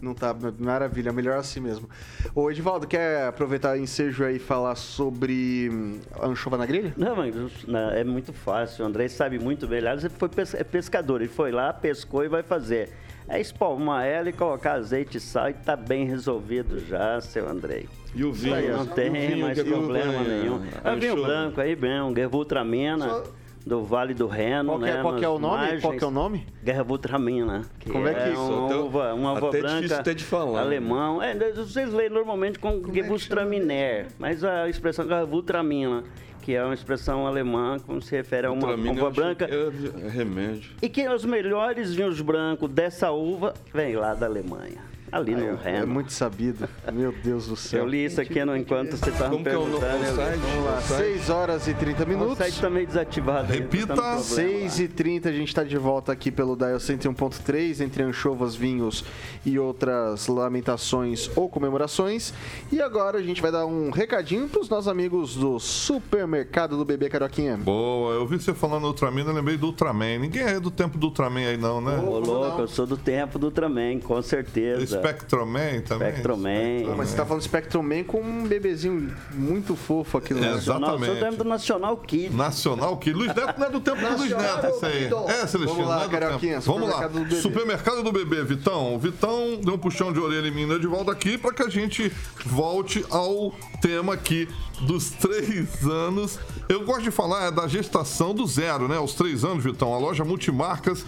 S2: Não tá. Maravilha, melhor assim mesmo. Ô, Edivaldo, quer aproveitar o ensejo aí e falar sobre hum, anchova na grelha?
S4: Não, mas não, é muito fácil. O André sabe muito bem. Aliás, ele foi é pescador. Ele foi lá, pescou e vai fazer. É espalmar ela e colocar azeite e sal e tá bem resolvido já, seu Andrei.
S5: E o vinho?
S4: Não tem
S5: vinho
S4: mais problema nenhum.
S5: a
S4: É vinho
S5: anchova?
S4: branco aí, bem, um Gervutramina,
S6: Só-
S4: do Vale do Reno,
S2: Qual que,
S4: né?
S2: é, qual que é o nome? Qual que é o
S4: margens.
S2: nome?
S4: Gervutramina. Que
S2: Como é que é isso?
S4: Uma uva, uma uva
S5: até
S4: branca.
S5: difícil até de falar.
S4: Alemão. É, vocês leem normalmente com Gewürztraminer, mas a expressão Gervutramina, que é uma expressão alemã, como se refere a uma
S5: Ultramina,
S4: uva branca.
S5: que era remédio.
S4: E que os melhores vinhos brancos dessa uva vem lá da Alemanha. Ali no
S2: É
S4: Reno.
S2: muito sabido. Meu Deus do céu.
S4: Eu li isso aqui no enquanto você estava me
S5: Como que é o no-
S4: perguntando.
S5: o
S4: eu li.
S5: site?
S2: Vamos lá, 6 horas e 30
S4: O
S2: minutos.
S4: site tá meio desativado. aí,
S3: Repita,
S4: tá problema
S2: 6
S4: lá.
S2: e 30 a gente está de volta aqui pelo Dial 101.3, entre anchovas, vinhos e outras lamentações ou comemorações. E agora a gente vai dar um recadinho para os nossos amigos do supermercado do Bebê Caroquinha.
S3: Boa, eu vi você falando Ultraman, eu lembrei do Ultraman. Ninguém é do tempo do Ultraman aí não, né?
S4: Ô, louco, eu sou do tempo do Ultraman, com certeza.
S3: Spectroman também?
S4: Spectroman.
S2: Mas você tá falando Spectrum Man com um bebezinho muito fofo aqui no
S3: É,
S2: Nacional.
S4: Do
S3: exatamente.
S4: tempo do Nacional Kid.
S3: Nacional, que Luiz Neto não é do tempo do Luiz Neto, isso aí. É, Celestino,
S2: Vamos lá,
S3: é
S2: Carioquinha,
S3: tempo. Vamos lá.
S2: supermercado do bebê.
S3: Supermercado do bebê, Vitão. O Vitão deu um puxão de orelha em mim né, de volta aqui para que a gente volte ao tema aqui dos três anos. Eu gosto de falar é, da gestação do zero, né? Os três anos, Vitão. A loja multimarcas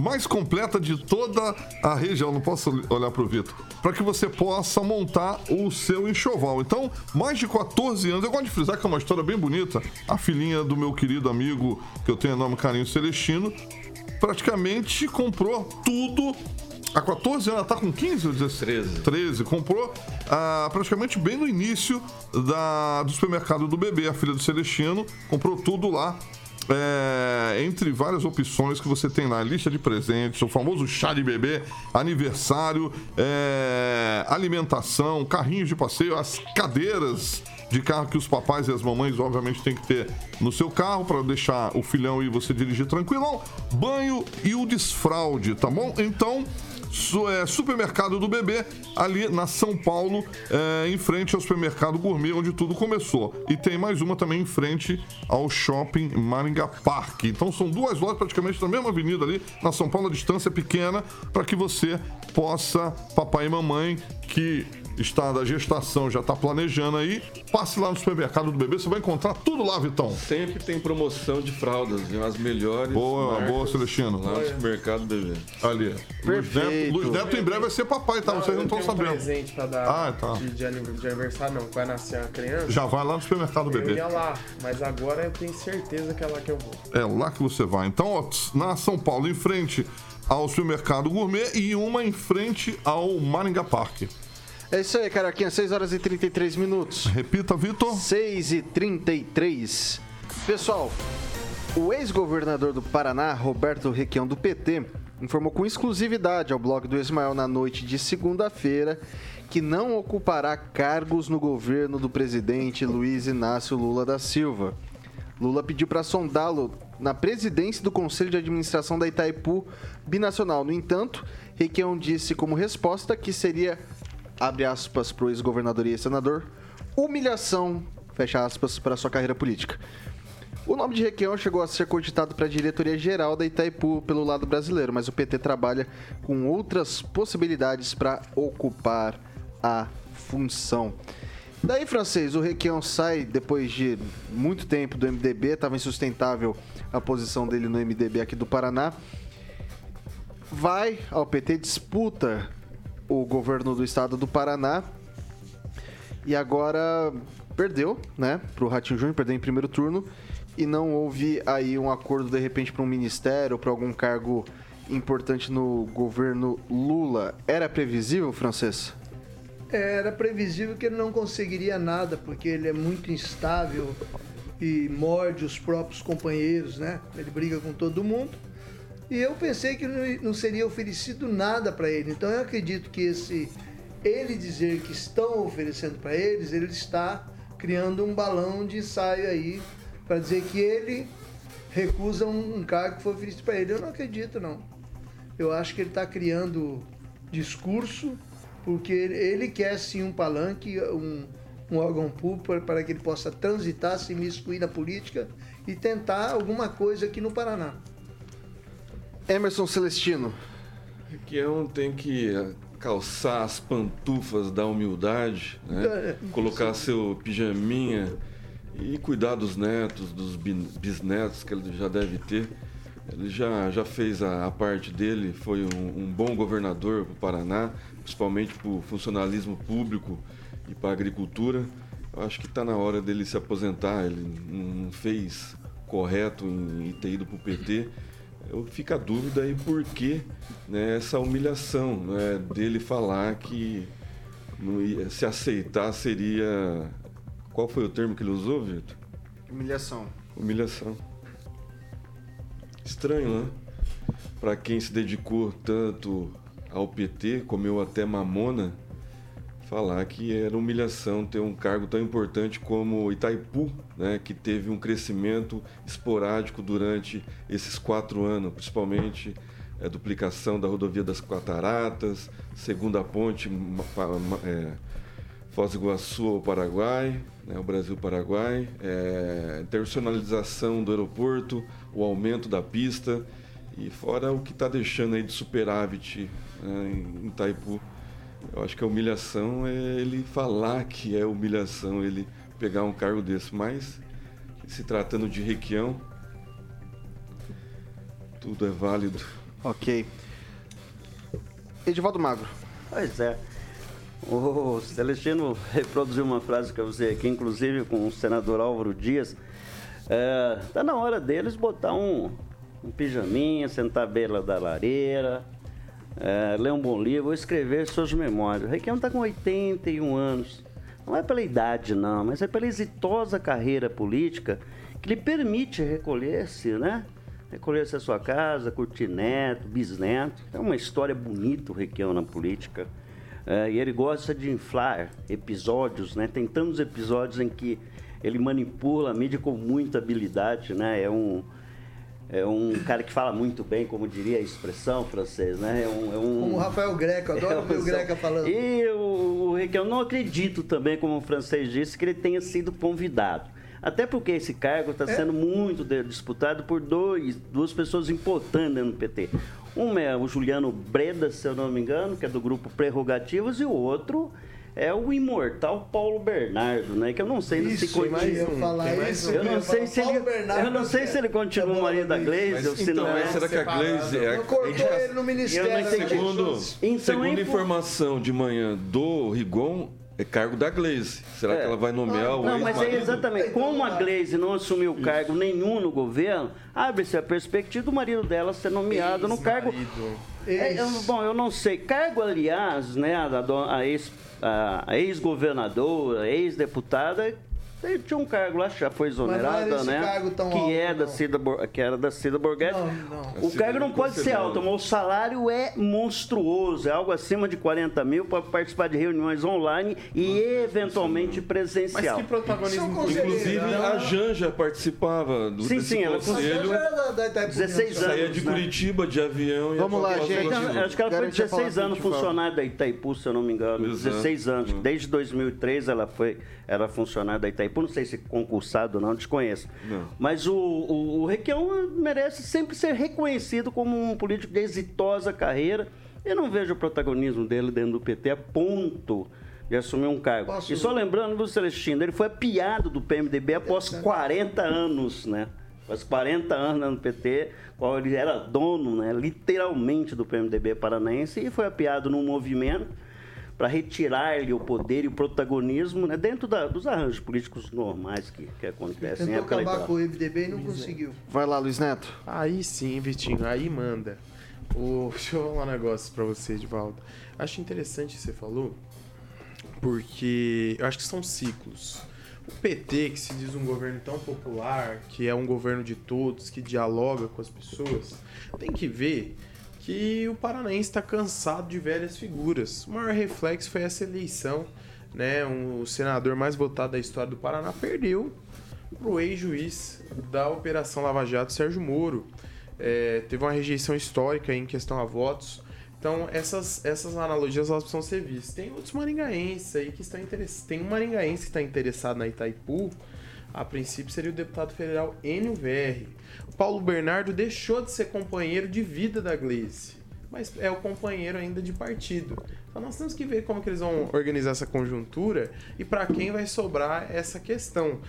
S3: mais completa de toda a região. Não posso olhar para o Vitor. Para que você possa montar o seu enxoval. Então, mais de 14 anos. Eu gosto de frisar que é uma história bem bonita. A filhinha do meu querido amigo, que eu tenho nome carinho Celestino, praticamente comprou tudo. Há 14 anos, ela tá com 15 ou 16?
S5: 13.
S3: 13. Comprou ah, praticamente bem no início da, do supermercado do bebê, a filha do Celestino. Comprou tudo lá. É, entre várias opções que você tem lá, lista de presentes, o famoso chá de bebê, aniversário, é, alimentação, carrinhos de passeio, as cadeiras de carro que os papais e as mamães, obviamente, tem que ter no seu carro para deixar o filhão e você dirigir tranquilão, banho e o desfraude, tá bom? Então, é, supermercado do bebê, ali na São Paulo, é, em frente ao supermercado Gourmet, onde tudo começou. E tem mais uma também em frente ao shopping Maringá Park. Então são duas lojas praticamente na mesma avenida ali, na São Paulo, a distância é pequena, para que você possa, papai e mamãe, que está da gestação, já está planejando aí, passe lá no supermercado do bebê, você vai encontrar tudo lá, Vitão.
S5: Sempre tem promoção de fraldas, viu? as melhores.
S3: Boa, boa, Celestino.
S5: Lá no supermercado bebê.
S3: Ali. Luiz
S2: Perfeito.
S3: Neto, Luiz Neto em breve vai ser papai, tá? Vocês não
S7: eu
S3: estão
S7: tenho um
S3: sabendo.
S7: presente pra dar
S3: Ah, tá.
S7: de, de aniv- de aniversário, não, vai nascer uma criança.
S3: Já vai lá no supermercado do
S7: Eu
S3: bebê.
S7: ia lá, mas agora eu tenho certeza que é lá que eu vou.
S3: É lá que você vai. Então, ó, na São Paulo, em frente ao supermercado Gourmet e uma em frente ao Maringá Park.
S2: É isso aí, Caraquinha. 6 horas e 33 minutos.
S3: Repita, Vitor.
S2: 6 e 33. Pessoal, o ex-governador do Paraná, Roberto Requião do PT, informou com exclusividade ao blog do Ismael na noite de segunda-feira que não ocupará cargos no governo do presidente Luiz Inácio Lula da Silva. Lula pediu para sondá-lo na presidência do Conselho de Administração da Itaipu Binacional. No entanto, Requião disse como resposta que seria, abre aspas para o ex-governador e ex-senador, humilhação, fecha aspas, para sua carreira política. O nome de Requião chegou a ser cogitado para a diretoria geral da Itaipu pelo lado brasileiro, mas o PT trabalha com outras possibilidades para ocupar a função. Daí, francês, o Requião sai depois de muito tempo do MDB, estava insustentável a posição dele no MDB aqui do Paraná. Vai ao PT, disputa o governo do estado do Paraná e agora perdeu, né, pro Ratinho Júnior, perdeu em primeiro turno e não houve aí um acordo de repente para um ministério ou para algum cargo importante no governo Lula. Era previsível, francês?
S6: Era previsível que ele não conseguiria nada, porque ele é muito instável e morde os próprios companheiros, né? Ele briga com todo mundo. E eu pensei que não- seria oferecido nada para ele. Então eu acredito que esse ele dizer que estão oferecendo para eles, ele está criando um balão de ensaio aí para dizer que ele recusa um, cargo que foi oferecido para ele. Eu não acredito não. Eu acho que ele está criando discurso porque ele, quer sim um palanque, um, um órgão público para- que ele possa transitar, se miscuir na política e tentar alguma coisa aqui no Paraná.
S2: Emerson Celestino.
S5: Requião tem que eh, calçar as pantufas da humildade, né?
S6: É,
S5: colocar seu pijaminha e cuidar dos netos, dos bisnetos que ele já deve ter. Ele já, já fez a, a parte dele, foi um, um bom governador para o Paraná, principalmente para o funcionalismo público e para a agricultura. Eu acho que está na hora dele se aposentar. Ele não fez correto em, em ter ido para o PT. Eu fico a dúvida aí por que né, essa humilhação né, dele falar que ia- se aceitar seria. Qual foi o termo que ele usou, Vitor?
S2: Humilhação.
S5: Humilhação. Estranho, né? Para quem se dedicou tanto ao PT, comeu até mamona, falar que era humilhação ter um cargo tão importante como Itaipu, né? Que teve um crescimento esporádico durante esses quatro anos, principalmente a duplicação da rodovia das Cataratas, segunda ponte, é, Foz do Iguaçu ao Paraguai, né, o Brasil-Paraguai, é, internacionalização do aeroporto, o aumento da pista e fora o que está deixando aí de superávit né, em Itaipu. Eu acho que a humilhação é ele falar que é humilhação ele pegar um cargo desse, mas se tratando de Requião, tudo é válido.
S2: Ok. Edivaldo Magro.
S4: Pois é. O Celestino reproduziu uma frase que eu usei aqui, inclusive com o senador Álvaro Dias. É, tá na hora deles botar um, um pijaminha, sentar à beira da lareira, é, ler um bom livro ou escrever suas memórias. Requião está com 81 anos. Não é pela idade, não, mas é pela exitosa carreira política que lhe permite recolher-se, né? Recolher-se à sua casa, curtir neto, bisneto. É uma história bonita o Requião na política. É, e ele gosta de inflar episódios, né? Tem tantos episódios em que ele manipula a mídia com muita habilidade, né? É um, é um cara que fala muito bem, como diria a expressão francês, né? É um, é um,
S6: Como o Rafael Greco, adoro
S4: é
S6: ver o Greca falando.
S4: E o, o Requião, não acredito também, como o francês disse, que ele tenha sido convidado. Até porque esse cargo está sendo muito disputado por dois, duas pessoas importantes no PT. Um é o Juliano Breda, se eu não me engano, que é do grupo Prerrogativas, e o outro é o imortal Paulo Bernardo, né? Que eu não sei se
S6: Isso,
S4: continua.
S6: mas eu isso.
S4: Eu não sei se ele,
S6: Bernardo,
S4: eu não sei se ele continua
S6: é
S4: marido da Glaze ou se
S5: então,
S4: não é.
S5: será que a Glaze é
S6: Não
S5: a
S6: cortou ele no ministério.
S4: Eu não entendi.
S6: né?
S5: Segundo,
S4: Então,
S5: segundo
S4: pô?
S5: informação de manhã do Rigon, é cargo da Glaze. Será
S4: É.
S5: que ela vai nomear o
S4: Não, mas é exatamente. Como a Glaze não assumiu cargo nenhum no governo, abre-se a perspectiva do marido dela ser nomeado no cargo. É, eu- bom, eu não sei. Cargo, aliás, né, a, a ex- a- ex-governadora, ex-deputada, ele tinha um cargo lá, já foi exonerada, né?
S6: cargo tão
S4: que,
S6: alto,
S4: é da. Cida, que era da Cida Borghetti.
S6: Não, não.
S4: O
S5: Cida
S4: cargo não pode ser alto, mas o salário é monstruoso, é algo acima de 40 mil para participar de reuniões online e eventualmente
S7: Mas
S4: presencial.
S7: que protagonismo
S6: São
S7: político?
S5: Inclusive,
S6: Não.
S5: a Janja participava do
S4: Sim, sim, ela
S5: conselho.
S6: Era da- da Itaipu
S4: 16
S6: Nacional.
S5: Saía
S4: anos,
S5: de
S4: né?
S5: Curitiba de avião e
S2: Vamos lá, gente.
S4: Acho que ela foi
S2: Garante a
S4: 16
S2: palavra
S4: anos funcionária da Itaipu, se eu não me engano.
S5: Exato.
S4: 16 anos.
S5: Hum.
S4: Desde 2003 ela foi era funcionária da Itaipu. Não sei se concursado ou não, desconheço.
S5: Não.
S4: Mas o, o, o Requião merece sempre ser reconhecido como um político de exitosa carreira. Eu não vejo o protagonismo dele dentro do PT a ponto de assumir um cargo.
S6: Posso-
S4: E só lembrando, viu, Celestino, ele foi apiado do PMDB após 40 anos, né? Após 40 anos no PT, qual ele era dono, né, literalmente, do PMDB paranaense, e foi apiado num movimento para retirar-lhe o poder e o protagonismo né, dentro da- dos arranjos políticos normais que, que acontecem em
S6: Tentou acabar com o MDB e não conseguiu.
S2: Vai lá, Luiz Neto.
S7: Aí sim, Vitinho, aí manda. O... Deixa eu falar um negócio pra você, Edvaldo. Acho interessante o que você falou, porque eu acho que são ciclos. O PT, que se diz um governo tão popular, que é um governo de todos, que dialoga com as pessoas, tem que ver que o paranaense está cansado de velhas figuras. O maior reflexo foi essa eleição, né? Um, o senador mais votado da história do Paraná perdeu pro ex-juiz da Operação Lava Jato, Sérgio Moro. É, teve uma rejeição histórica em questão a votos. Então, essas, essas analogias elas precisam ser vistas. Tem outros maringaenses aí que estão interessados. Tem um maringaense que está interessado na Itaipu. A princípio seria o deputado federal Enio VR. Paulo Bernardo deixou de ser companheiro de vida da Gleice, mas é o companheiro ainda de partido. Então nós temos que ver como que eles vão organizar essa conjuntura e para quem vai sobrar essa questão.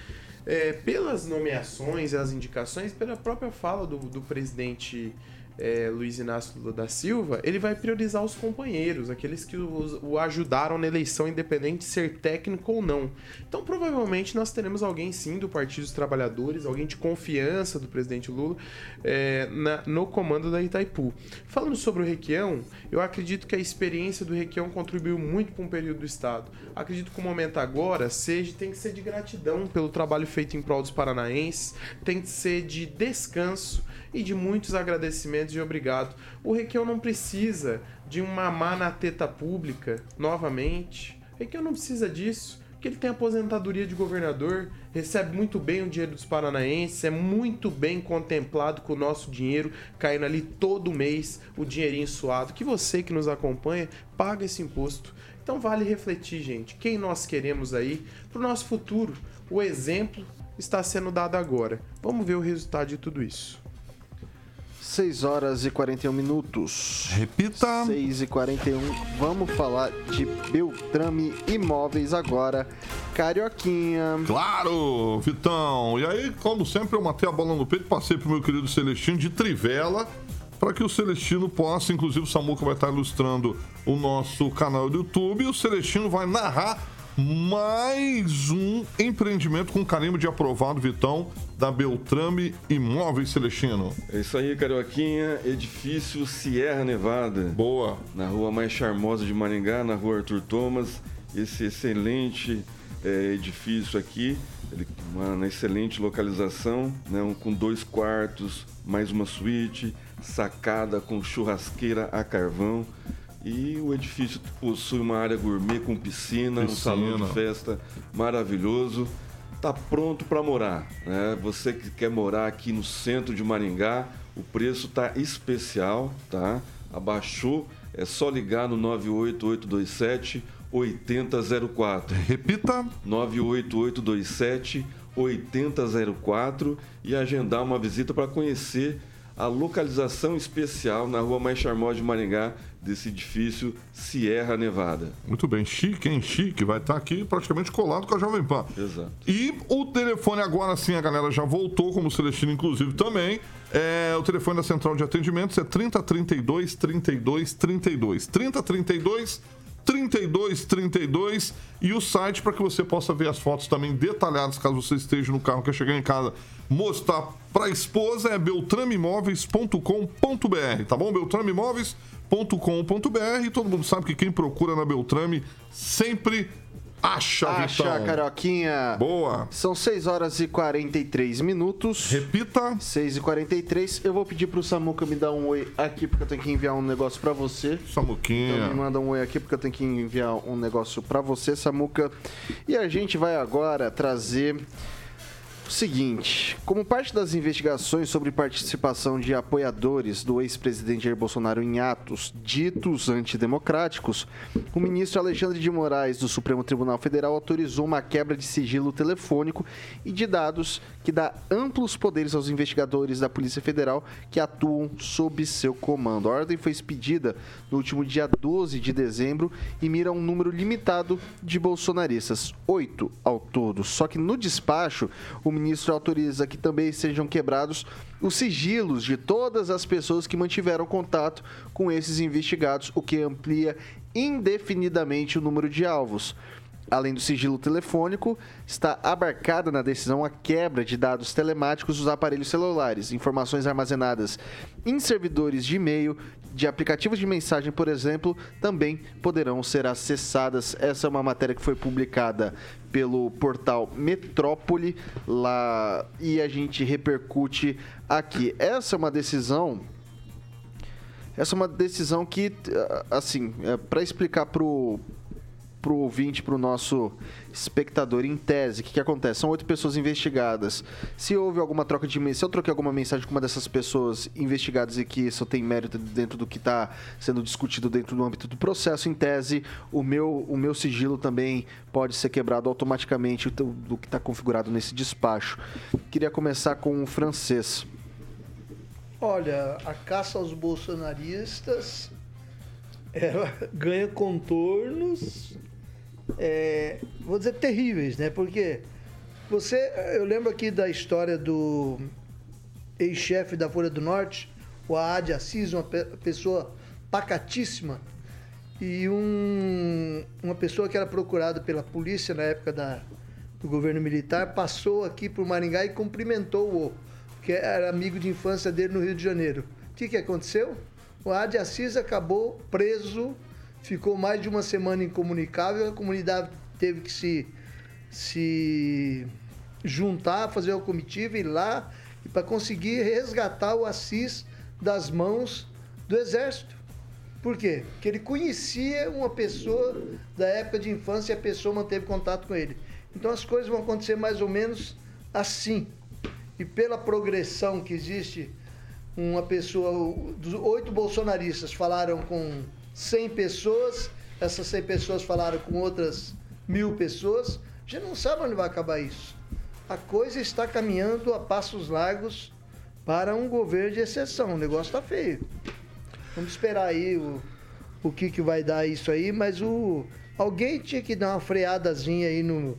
S7: É, pelas nomeações as indicações, pela própria fala do, do presidente é, Luiz Inácio Lula da Silva, ele vai priorizar os companheiros, aqueles que os- o ajudaram na eleição, independente de ser técnico ou não. Então, provavelmente, nós teremos alguém sim do Partido dos Trabalhadores, alguém de confiança do presidente Lula é, na- no comando da Itaipu. Falando sobre o Requião, eu acredito que a experiência do Requião contribuiu muito para um período do Estado. Acredito que o momento agora seja tem que ser de gratidão pelo trabalho feito em prol dos paranaenses, tem que ser de descanso e de muitos agradecimentos e obrigado. O Requião não precisa de uma má na teta pública novamente. O Requião não precisa disso, porque ele tem aposentadoria de governador, recebe muito bem o dinheiro dos paranaenses, é muito bem contemplado com o nosso dinheiro caindo ali todo mês, o dinheirinho suado, que você que nos acompanha paga esse imposto. Então vale refletir, gente, quem nós queremos aí para o nosso futuro. O exemplo está sendo dado agora. Vamos ver o resultado de tudo isso.
S2: 6 horas e 41 minutos.
S3: Repita.
S2: 6 e 41. Vamos falar de Beltrame Imóveis agora. Carioquinha.
S3: Claro, Vitão. E aí, como sempre, eu matei a bola no peito, passei pro meu querido Celestino de trivela, para que o Celestino possa, inclusive o Samuca vai estar ilustrando o nosso canal do YouTube, e o Celestino vai narrar mais um empreendimento com carimbo de aprovado, Vitão, da Beltrame Imóveis Celestino.
S5: É isso aí, Carioquinha. Edifício Sierra Nevada.
S3: Boa.
S5: Na rua mais charmosa de Maringá, na rua Arthur Thomas. Esse excelente é, edifício aqui, ele, uma, uma excelente localização, né, um- com dois quartos, mais uma suíte, sacada com churrasqueira a carvão. E o edifício possui uma área gourmet com piscina, um
S3: Piscina.
S5: salão de festa maravilhoso. está pronto para morar. Né? Você que quer morar aqui no centro de Maringá, o preço está especial, tá? Abaixou, é só ligar no 98827 8004.
S3: Repita.
S5: 98827 8004 e agendar uma visita para conhecer a localização especial na rua mais charmosa de Maringá desse edifício Sierra Nevada.
S3: Muito bem, chique, hein? Chique. Vai estar aqui praticamente colado com a Jovem Pan.
S5: Exato.
S3: E o telefone agora sim, a galera já voltou, como o Celestino inclusive também. É, o telefone da central de atendimentos é 3032 32 32. 3032 3232 e o site para que você possa ver as fotos também detalhadas caso você esteja no carro quer chegar em casa mostrar para a esposa é beltramimóveis.com.br, tá bom? beltramimóveis.com.br. Todo mundo sabe que quem procura na Beltrame sempre acha,
S2: Acha,
S3: Vitão.
S2: Carioquinha.
S3: Boa.
S2: São 6 horas e 43 minutos.
S3: Repita.
S2: 6 e 43 Eu vou pedir pro Samuca me dar um oi aqui, porque eu tenho que enviar um negócio pra você.
S3: Samuquinha.
S2: Então me manda um oi aqui, porque eu tenho que enviar um negócio pra você, Samuca. E a gente vai agora trazer seguinte: como parte das investigações sobre participação de apoiadores do ex-presidente Jair Bolsonaro em atos ditos antidemocráticos, o ministro Alexandre de Moraes do Supremo Tribunal Federal autorizou uma quebra de sigilo telefônico e de dados que dá amplos poderes aos investigadores da Polícia Federal que atuam sob seu comando. A ordem foi expedida no último dia 12 de dezembro e mira um número limitado de bolsonaristas, oito ao todo. Só que no despacho, o ministro autoriza que também sejam quebrados os sigilos de todas as pessoas que mantiveram contato com esses investigados, o que amplia indefinidamente o número de alvos. Além do sigilo telefônico, está abarcada na decisão a quebra de dados telemáticos dos aparelhos celulares, informações armazenadas em servidores de e-mail, de aplicativos de mensagem, por exemplo, também poderão ser acessadas. Essa é uma matéria que foi publicada pelo portal Metrópole lá e a gente repercute aqui. Essa é uma decisão essa é uma decisão que, assim, é, para explicar pro pro ouvinte, pro nosso espectador, em tese, o que, que acontece? São oito pessoas investigadas. Se houve alguma troca de se eu troquei alguma mensagem com uma dessas pessoas investigadas e que isso tem mérito dentro do que está sendo discutido dentro do âmbito do processo, em tese, o meu, o meu sigilo também pode ser quebrado automaticamente do, do que está configurado nesse despacho. Queria começar com o francês.
S6: Olha, a caça aos bolsonaristas ela ganha contornos, é, vou dizer, terríveis, né? Porque você, eu lembro aqui da história do ex-chefe da Folha do Norte, o Aad Assis, uma pe- pessoa pacatíssima, e um, uma pessoa que era procurada pela polícia na época da, do governo militar passou aqui por Maringá e cumprimentou o que era amigo de infância dele no Rio de Janeiro. O que, que aconteceu? O Adi Assis acabou preso, ficou mais de uma semana incomunicável, a comunidade teve que se, se juntar, fazer uma comitiva, ir lá para conseguir resgatar o Assis das mãos do exército. Por quê? Porque ele conhecia uma pessoa da época de infância e a pessoa manteve contato com ele. Então as coisas vão acontecer mais ou menos assim. E pela progressão que existe, uma pessoa, oito bolsonaristas falaram com 100 pessoas, essas 100 pessoas falaram com outras mil pessoas, a gente não sabe onde vai acabar isso. A coisa está caminhando a passos largos para um governo de exceção. O negócio está feio. Vamos esperar aí o, o que, que vai dar isso aí, mas o, alguém tinha que dar uma freadazinha aí no,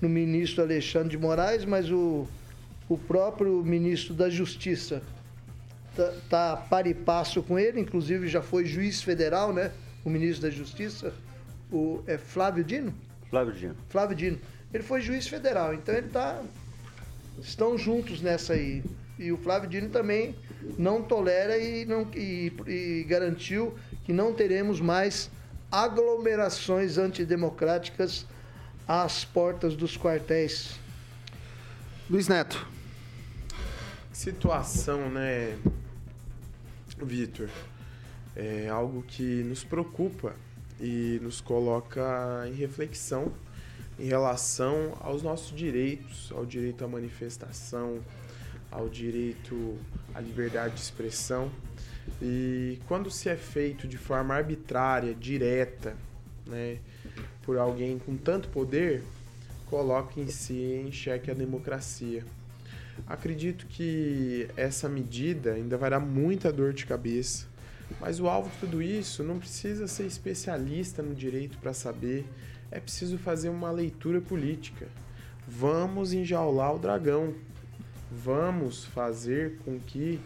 S6: no ministro Alexandre de Moraes, mas o, o próprio ministro da Justiça tá, tá par e passo com ele, inclusive já foi juiz federal, né? O ministro da Justiça, o é Flávio Dino?
S4: Flávio Dino.
S6: Flávio Dino. Ele foi juiz federal, então ele tá estão juntos nessa aí. E o Flávio Dino também não tolera e, não, e, e garantiu que não teremos mais aglomerações antidemocráticas às portas dos quartéis.
S2: Luiz Neto.
S7: situação, né, Vitor? É algo que nos preocupa e nos coloca em reflexão em relação aos nossos direitos, ao direito à manifestação, ao direito à liberdade de expressão. E quando se é feito de forma arbitrária, direta, né, por alguém com tanto poder, coloca em si em xeque a democracia. Acredito que essa medida ainda vai dar muita dor de cabeça, mas o alvo de tudo isso não precisa ser especialista no direito para saber, é preciso fazer uma leitura política. Vamos enjaular o dragão. Vamos fazer com que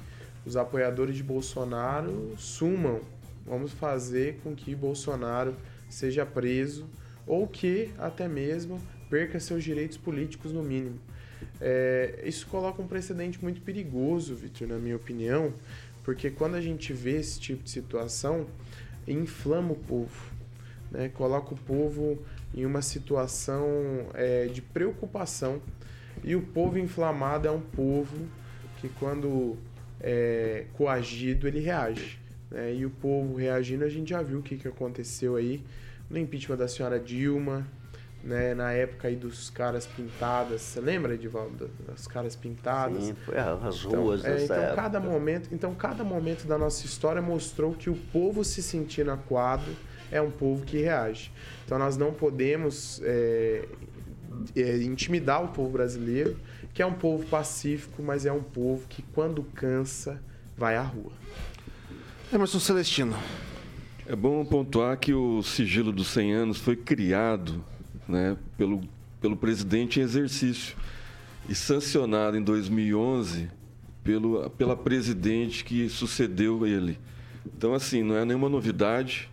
S7: os apoiadores de Bolsonaro sumam. Vamos fazer com que Bolsonaro seja preso ou que até mesmo perca seus direitos políticos no mínimo. É, isso coloca um precedente muito perigoso, Vitor, na minha opinião, porque quando a gente vê esse tipo de situação, inflama o povo, né? coloca o povo em uma situação é, de preocupação. E o povo inflamado é um povo que, quando é, coagido, ele reage. Né? E o povo reagindo, a gente já viu o que, que aconteceu aí no impeachment da senhora Dilma, né, na época aí dos caras pintadas. Você lembra, Edivaldo, das caras pintadas?
S4: Sim, foi as
S7: então,
S4: ruas
S7: é,
S4: dessa
S7: então,
S4: época.
S7: cada momento, então, cada momento da nossa história mostrou que o povo se sentindo acuado é um povo que reage. Então, nós não podemos é, é, intimidar o povo brasileiro, que é um povo pacífico, mas é um povo que, quando cansa, vai à rua.
S2: Emerson Celestino.
S5: É bom pontuar que o sigilo dos 100 anos foi criado né, pelo, pelo presidente em exercício e sancionado em 2011 pelo, pela presidente que sucedeu ele. Então, assim, não é nenhuma novidade.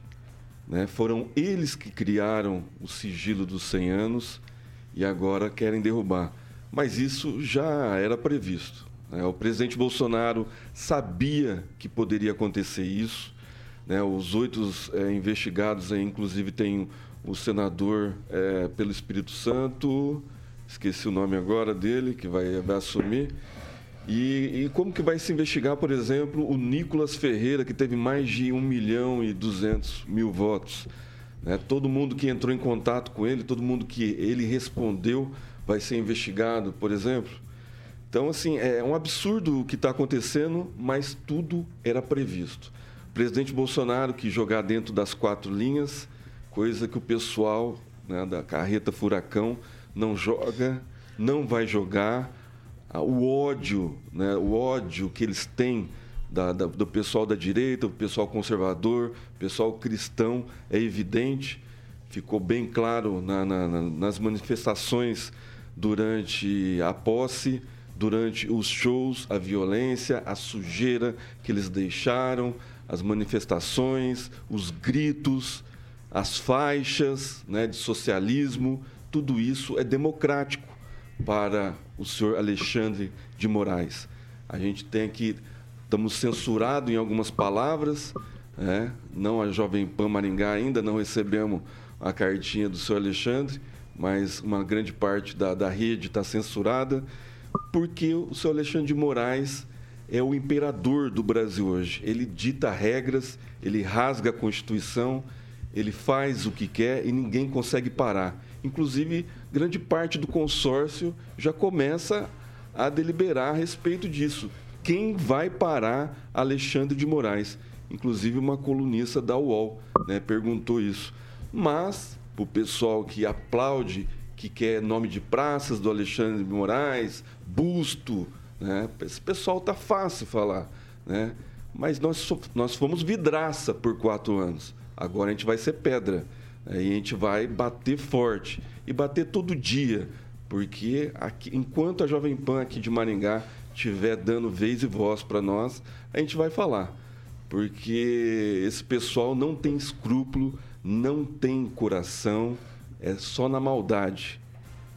S5: Né? Foram eles que criaram o sigilo dos 100 anos e agora querem derrubar. Mas isso já era previsto. Né? O presidente Bolsonaro sabia que poderia acontecer isso. Né? Os oito é, investigados, inclusive, tem o senador é, pelo Espírito Santo, esqueci o nome agora dele, que vai, vai assumir. E, e, como que vai se investigar, por exemplo, o Nicolas Ferreira, que teve mais de 1 milhão e 200 mil votos? Né? Todo mundo que entrou em contato com ele, todo mundo que ele respondeu vai ser investigado, por exemplo. Então, assim, é um absurdo o que está acontecendo, mas tudo era previsto. O presidente Bolsonaro que jogar dentro das quatro linhas, coisa que o pessoal né, da carreta furacão não joga, não vai jogar. O ódio, né, o ódio que eles têm da, da, do pessoal da direita, do pessoal conservador, pessoal cristão, é evidente. Ficou bem claro na, na, nas manifestações durante a posse, durante os shows, a violência, a sujeira que eles deixaram, as manifestações, os gritos, as faixas né, de socialismo, tudo isso é democrático para o senhor Alexandre de Moraes. A gente tem que estamos censurados em algumas palavras, né? não a Jovem Pan Maringá ainda não recebemos a cartinha do senhor Alexandre, mas uma grande parte da, da rede está censurada, porque o senhor Alexandre de Moraes é o imperador do Brasil hoje. Ele dita regras, ele rasga a Constituição, ele faz o que quer e ninguém consegue parar. Inclusive, grande parte do consórcio já começa a deliberar a respeito disso. Quem vai parar Alexandre de Moraes? Inclusive, uma colunista da UOL né, perguntou isso. Mas, para o pessoal que aplaude, que quer nome de praças do Alexandre de Moraes, busto, né, esse pessoal tá fácil falar. Né? Mas nós, nós fomos vidraça por quatro anos. Agora a gente vai ser pedra. Aí a gente vai bater forte. E bater todo dia. Porque aqui, enquanto a Jovem Pan aqui de Maringá estiver dando vez e voz para nós, a gente vai falar. Porque esse pessoal não tem escrúpulo, não tem coração, é só na maldade.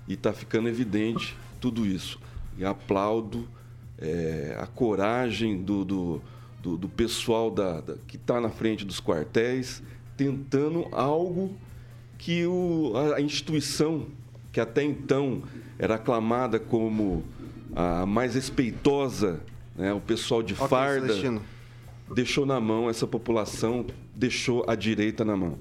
S5: E está ficando evidente tudo isso. E aplaudo é, a coragem do, do do, do pessoal da, da que está na frente dos quartéis, tentando algo que o, a, instituição, que até então era aclamada como a mais respeitosa, né, o pessoal de farda, deixou na mão essa população, deixou a direita na mão.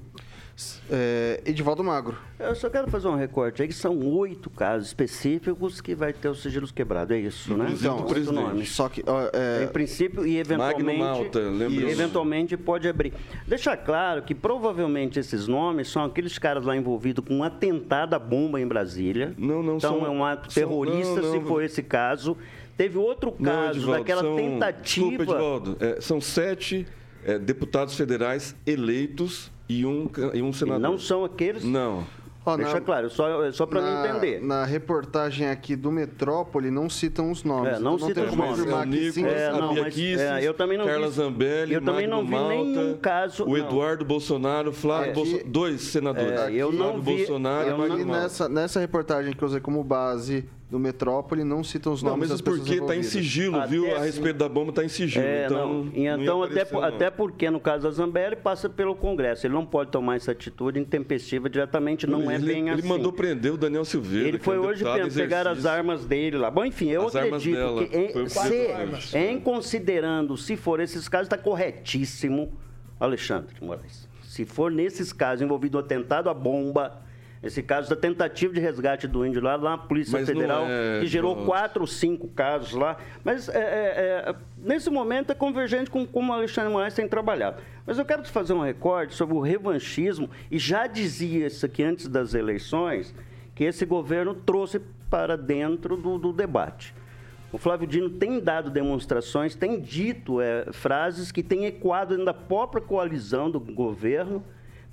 S2: É, Edivaldo Magro.
S4: Eu só quero fazer um recorte aí que são oito casos específicos que vai ter os sigilos quebrados, é isso, né?
S5: Inclusive do
S4: nomes.
S2: Só que. ó, é,
S4: Em princípio, e eventualmente,
S5: Magno Malta, lembra
S4: e eventualmente pode abrir. Deixar claro que provavelmente esses nomes são aqueles caras lá envolvidos com um atentado à bomba em Brasília.
S5: Não, não,
S4: Então
S5: são-
S4: é um ato
S5: são-
S4: terrorista,
S5: não,
S4: se
S5: não.
S4: for esse caso. Teve outro
S5: Não,
S4: caso
S5: Edivaldo,
S4: daquela
S5: são-
S4: tentativa.
S5: Desculpa, Edivaldo. É, são sete é, deputados federais eleitos e um, e um
S4: E
S5: senador.
S4: não são aqueles.
S5: Não.
S2: ó,
S4: Deixa
S2: na-
S4: claro, só, só para mim entender.
S2: Na reportagem aqui do Metrópole não citam os nomes.
S4: É, não
S2: então
S4: citam
S2: tem
S4: os nomes.
S5: É o
S2: que
S5: Nico,
S2: sim,
S4: É,
S5: a
S4: não, mas,
S5: Kicis,
S4: é, eu também não
S5: Carla
S4: vi-
S5: Zambelli,
S4: eu também não vi
S5: Malta,
S4: nenhum caso-
S5: O
S4: não.
S5: Eduardo Bolsonaro, Flávio
S4: É.
S5: Bolsonaro, dois senadores.
S4: É, eu não
S5: Flávio
S4: vi-
S5: Bolsonaro
S4: eu
S5: e Magno
S2: nessa, nessa reportagem que eu usei como base do Metrópole, não citam os
S5: Não,
S2: nomes das pessoas
S5: porque está em sigilo,
S4: Até
S5: viu? A
S4: assim-
S5: respeito da bomba está em sigilo.
S4: É,
S5: então,
S4: não. E
S5: não
S4: então, até,
S5: aparecer, não.
S4: até porque no caso da Zambelli passa pelo Congresso. Ele não pode tomar essa atitude intempestiva diretamente, não é
S5: ele,
S4: bem
S5: ele
S4: assim.
S5: mandou prender o Daniel Silveira.
S4: Ele
S5: que
S4: foi
S5: é um
S4: hoje pegar as armas dele lá. Bom, enfim, eu
S5: As
S4: acredito
S5: dela.
S4: que em, se, em considerando, se for esses casos, está corretíssimo, Alexandre Moraes. Se for nesses casos envolvido o atentado à bomba, esse caso da tentativa de resgate do índio lá, lá na Polícia
S5: Mas
S4: Federal,
S5: é,
S4: que gerou
S5: João.
S4: quatro ou cinco casos lá. Mas é, é, é, nesse momento é convergente com como o Alexandre Moraes tem trabalhado. Mas eu quero te fazer um recorde sobre o revanchismo, e já dizia isso aqui antes das eleições, que esse governo trouxe para dentro do, do debate. O Flávio Dino tem dado demonstrações, tem dito é, frases que têm ecoado dentro da própria coalizão do governo,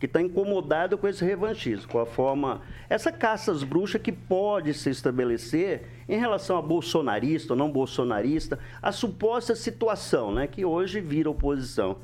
S4: que está incomodado com esse revanchismo, com a forma. Essa caça às bruxas que pode se estabelecer em relação a bolsonarista ou não bolsonarista, a suposta situação, né, que hoje vira oposição.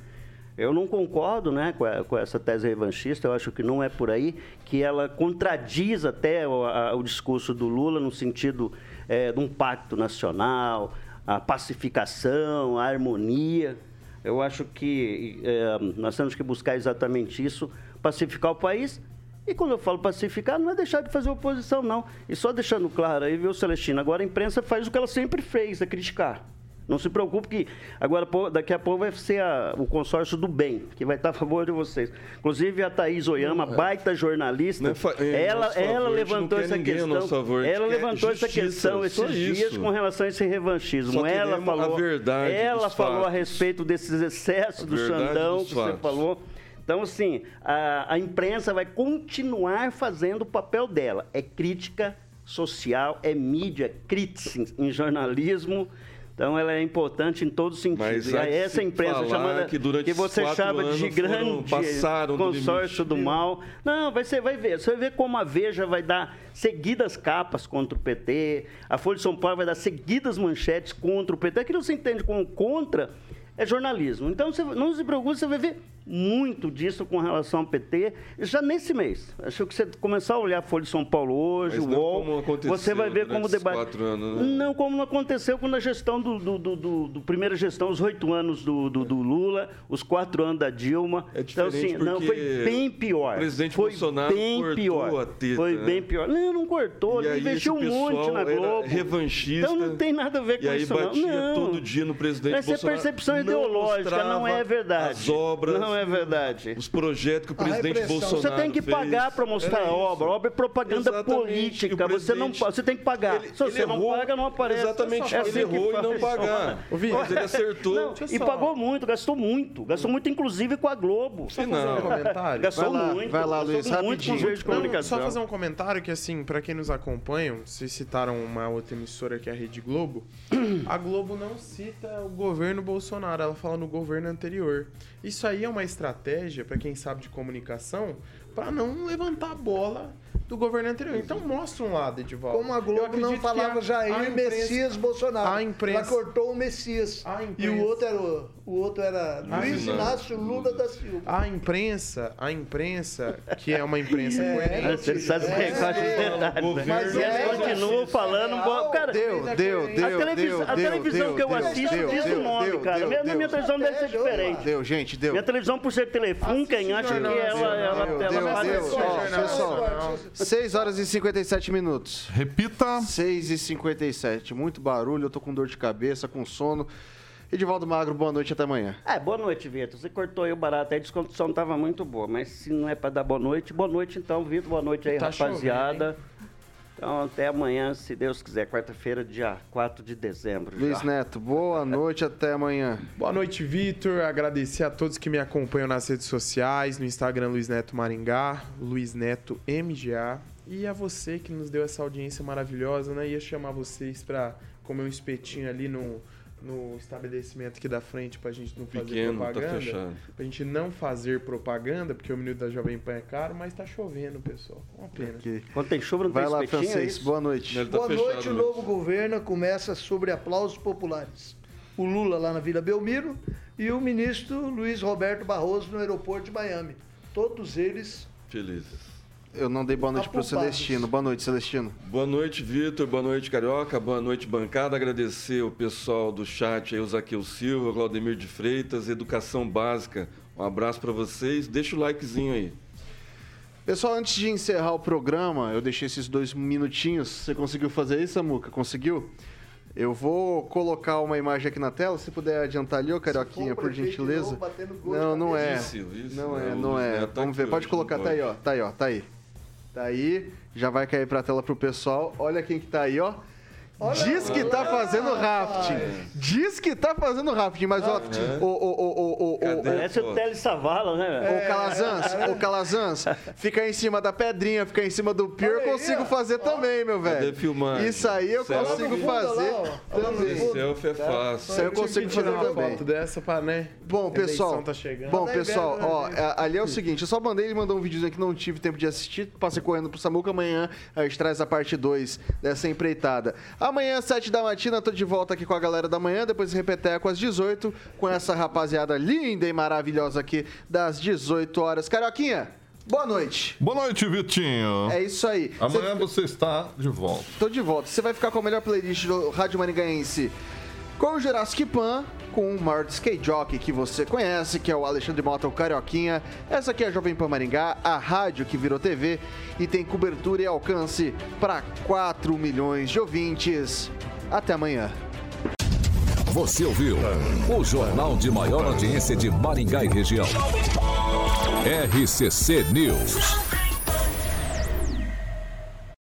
S4: Eu não concordo né, com, a- com essa tese revanchista, eu acho que não é por aí, que ela contradiz até o, a- o discurso do Lula no sentido eh, de um pacto nacional, a pacificação, a harmonia. Eu acho que eh, nós temos que buscar exatamente isso, pacificar o país. E quando eu falo pacificar, não é deixar de fazer oposição, não. E só deixando claro aí, viu, Celestino? Agora a imprensa faz o que ela sempre fez, é criticar. Não se preocupe que agora daqui a pouco vai ser a- o consórcio do bem, que vai estar a favor de vocês. Inclusive a Thaís Oyama, baita jornalista,
S5: Não é é,
S4: ela,
S5: favor,
S4: ela
S5: a gente
S4: levantou
S5: não
S4: essa questão.
S5: favor,
S4: ela levantou essa
S5: justiça,
S4: questão
S5: só
S4: esses dias com relação a esse revanchismo. Ela
S5: queremos a
S4: falou,
S5: verdade
S4: ela falou a respeito desses excessos
S5: A
S4: do Xandão que você falou. Então, assim, a, a imprensa vai continuar fazendo o papel dela. É crítica social, é mídia, é crítica em jornalismo. Então, ela é importante em todos os sentidos. E
S5: que
S4: essa imprensa chamada
S5: que
S4: que você chama de
S5: foram-
S4: grande
S5: do
S4: consórcio do,
S5: limite.
S4: mal. Não, vai ser, vai ver. Você vai ver como a Veja vai dar seguidas capas contra o PT, a Folha de São Paulo vai dar seguidas manchetes contra o PT. Aquilo que você entende como contra é jornalismo. Então, você não se preocupe, você vai ver muito disso com relação ao PT já nesse mês. Acho que você começar a olhar a Folha de São Paulo hoje, o UOL, você vai ver como o debate...
S5: anos, né?
S4: Não, como não aconteceu quando a gestão do, do, do, do- do primeira gestão, os oito anos do, do, do Lula, os quatro anos da Dilma.
S5: É
S4: então, assim, não, foi bem pior.
S5: o presidente
S4: foi
S5: Bolsonaro
S4: bem
S5: cortou
S4: pior.
S5: a teta,
S4: Foi
S5: né?
S4: bem pior. Não, não cortou, ele investiu um monte na Globo.
S5: revanchista,
S4: Então não tem nada a ver com
S5: e aí
S4: isso,
S5: batia
S4: não.
S5: todo dia no presidente
S4: Essa
S5: Bolsonaro.
S4: é percepção
S5: não
S4: ideológica, não é verdade.
S5: As obras,
S4: Não é verdade.
S5: os projetos que o presidente. Bolsonaro
S4: Você tem que
S5: fez.
S4: pagar para mostrar a obra.
S5: isso.
S4: Obra é propaganda
S5: Exatamente. E
S4: política. Você, não, você tem que pagar.
S5: Ele-
S4: Se você
S5: ele
S4: não
S5: errou.
S4: paga, não aparece.
S5: Exatamente,
S4: É
S5: ele
S4: assim que
S5: errou em não pagar. Mas ele acertou.
S4: Não, e pagou muito, gastou muito. Gastou muito, inclusive, com a Globo.
S7: Só fazer um
S5: Não.
S7: comentário.
S4: Gastou
S2: Vai lá,
S4: muito.
S2: vai lá,
S4: gastou
S2: Luiz,
S4: muito com os
S2: rapidinho.
S7: Não, só fazer um comentário que, assim, pra quem nos acompanha, vocês citaram uma outra emissora que é a Rede Globo. A Globo não cita o governo Bolsonaro, ela fala no governo anterior. Isso aí é uma estratégia, pra quem sabe de comunicação, pra não levantar a bola do governo anterior. Então mostra um lado, Edivaldo.
S6: Como a Globo não falava
S7: a-
S6: Jair
S7: a imprensa-
S6: Messias Bolsonaro.
S7: a imprensa-
S6: Ela cortou o Messias.
S7: A
S6: E
S7: imprensa-
S6: o outro era o, o outro era Luiz
S5: não.
S6: Inácio Lula da Silva.
S7: A imprensa, a imprensa, que é uma imprensa
S6: É,
S7: coerente.
S4: Você sabe
S6: É,
S4: é, quais os detalhes, né?
S6: Mas
S4: E
S6: é,
S4: eles continuam falando. bo- Cara,
S2: Deu, deu, deu,
S4: a televisão,
S2: deu,
S4: a televisão
S2: deu,
S4: que eu
S2: deu,
S4: assisto
S2: deu,
S4: diz
S2: deu,
S4: o nome,
S2: deu,
S4: cara.
S2: deu,
S4: Minha,
S2: deu.
S4: minha televisão deve ser diferente.
S2: Deu, gente, deu.
S4: Minha televisão, por ser telefone, quem acha que ela, faz isso.
S2: Pessoal. 6 horas e 57 minutos.
S3: Repita.
S2: 6 e 57 Muito barulho, eu tô com dor de cabeça, com sono. Edivaldo Magro, boa noite até amanhã.
S4: É, boa noite, Vitor. Você cortou aí o barato aí, a descondição não estava muito boa. Mas se não é para dar boa noite, boa noite então, Vitor. Boa noite aí,
S7: Tá
S4: rapaziada. Então, até amanhã, se Deus quiser. Quarta-feira, dia 4 de dezembro. já.
S2: Luiz Neto, boa noite até amanhã.
S7: Boa noite, Vitor. Agradecer a todos que me acompanham nas redes sociais, no Instagram Luiz Neto Maringá, Luiz Neto MGA. E a você que nos deu essa audiência maravilhosa, né? Ia chamar vocês pra comer um espetinho ali no, no estabelecimento aqui da frente pra gente não fazer
S5: Pequeno, tá
S7: propaganda.
S5: fechado.
S7: pra gente não fazer propaganda, porque o minuto da Jovem Pan é caro, mas tá chovendo, pessoal. Uma pena.
S2: Aqui.
S4: Quando tem chuva, não
S2: Vai
S4: tem
S2: lá,
S4: é
S2: francês,
S4: isso?
S2: boa noite.
S5: Tá
S6: Boa
S5: fechado,
S6: noite, o
S5: né?
S6: novo governo começa sobre aplausos populares. O Lula lá na Vila Belmiro e o ministro Luiz Roberto Barroso no aeroporto de Miami. Todos eles
S5: Felizes.
S2: Eu não dei boa noite pro
S6: Apopados.
S2: Celestino. Boa noite, Celestino.
S5: Boa noite, Vitor. Boa noite, Carioca. Boa noite, bancada. Agradecer o pessoal do chat aí, o Zaqueu Silva, o Claudemir de Freitas, Educação Básica. Um abraço pra vocês. Deixa o likezinho aí.
S2: Pessoal, antes de encerrar o programa, eu deixei esses dois minutinhos. Você conseguiu fazer isso, Samuca? Conseguiu? Eu vou colocar uma imagem aqui na tela, se puder adiantar ali, ô Carioquinha, por gentileza.
S6: novo,
S2: Não,
S6: de
S2: não é.
S5: Isso, isso,
S2: Não
S5: né?
S2: é,
S5: O
S2: não é.
S5: Neto tá
S2: Vamos ver, pode colocar,
S5: não
S2: tá aí, ó, tá aí, ó, tá aí. Tá aí, já vai cair pra tela pro pessoal. Olha quem que tá aí, ó. Diz que tá fazendo rafting. Diz que tá fazendo rafting, mas ó, o, o, o, o, o, o?
S4: Parece o Tele Savala, né? velho?
S2: Ô Calazans, ô Calazans, fica em cima da pedrinha, fica em cima do pier, eu consigo
S6: ó.
S2: fazer também, meu velho.
S5: Cadê filmagem?
S2: Isso aí eu
S5: Selfie.
S2: consigo fazer também.
S5: Selfie é fácil.
S2: Isso aí eu consigo
S7: Tirar
S2: fazer
S7: uma
S2: também.
S7: foto dessa pra, né?
S2: Bom,
S7: A
S2: pessoal,
S7: Tá chegando.
S2: bom,
S6: Tá
S2: pessoal, ó,
S6: né,
S2: é, ali é o seguinte, eu só mandei ele mandar um videozinho que não tive tempo de assistir, passei correndo pro Samuca, amanhã a gente traz a parte 2 dessa empreitada. Amanhã, às 7 da matina, tô de volta aqui com a galera da manhã, depois repeteco às 18, com essa rapaziada linda e maravilhosa aqui das 18 horas. Carioquinha, boa noite.
S3: Boa noite, Vitinho.
S2: É isso aí.
S3: Amanhã
S2: Cê-
S3: você está de volta.
S2: Tô de volta. Você vai ficar com a melhor playlist do Rádio Maringaense com o Jurassic Pan, com o maior skate jockey que você conhece, que é o Alexandre Mota, o Carioquinha. Essa aqui é a Jovem Pan Maringá, a rádio que virou TV e tem cobertura e alcance para 4 milhões de ouvintes. Até amanhã.
S1: Você ouviu o jornal de maior audiência de Maringá e região. RCC News.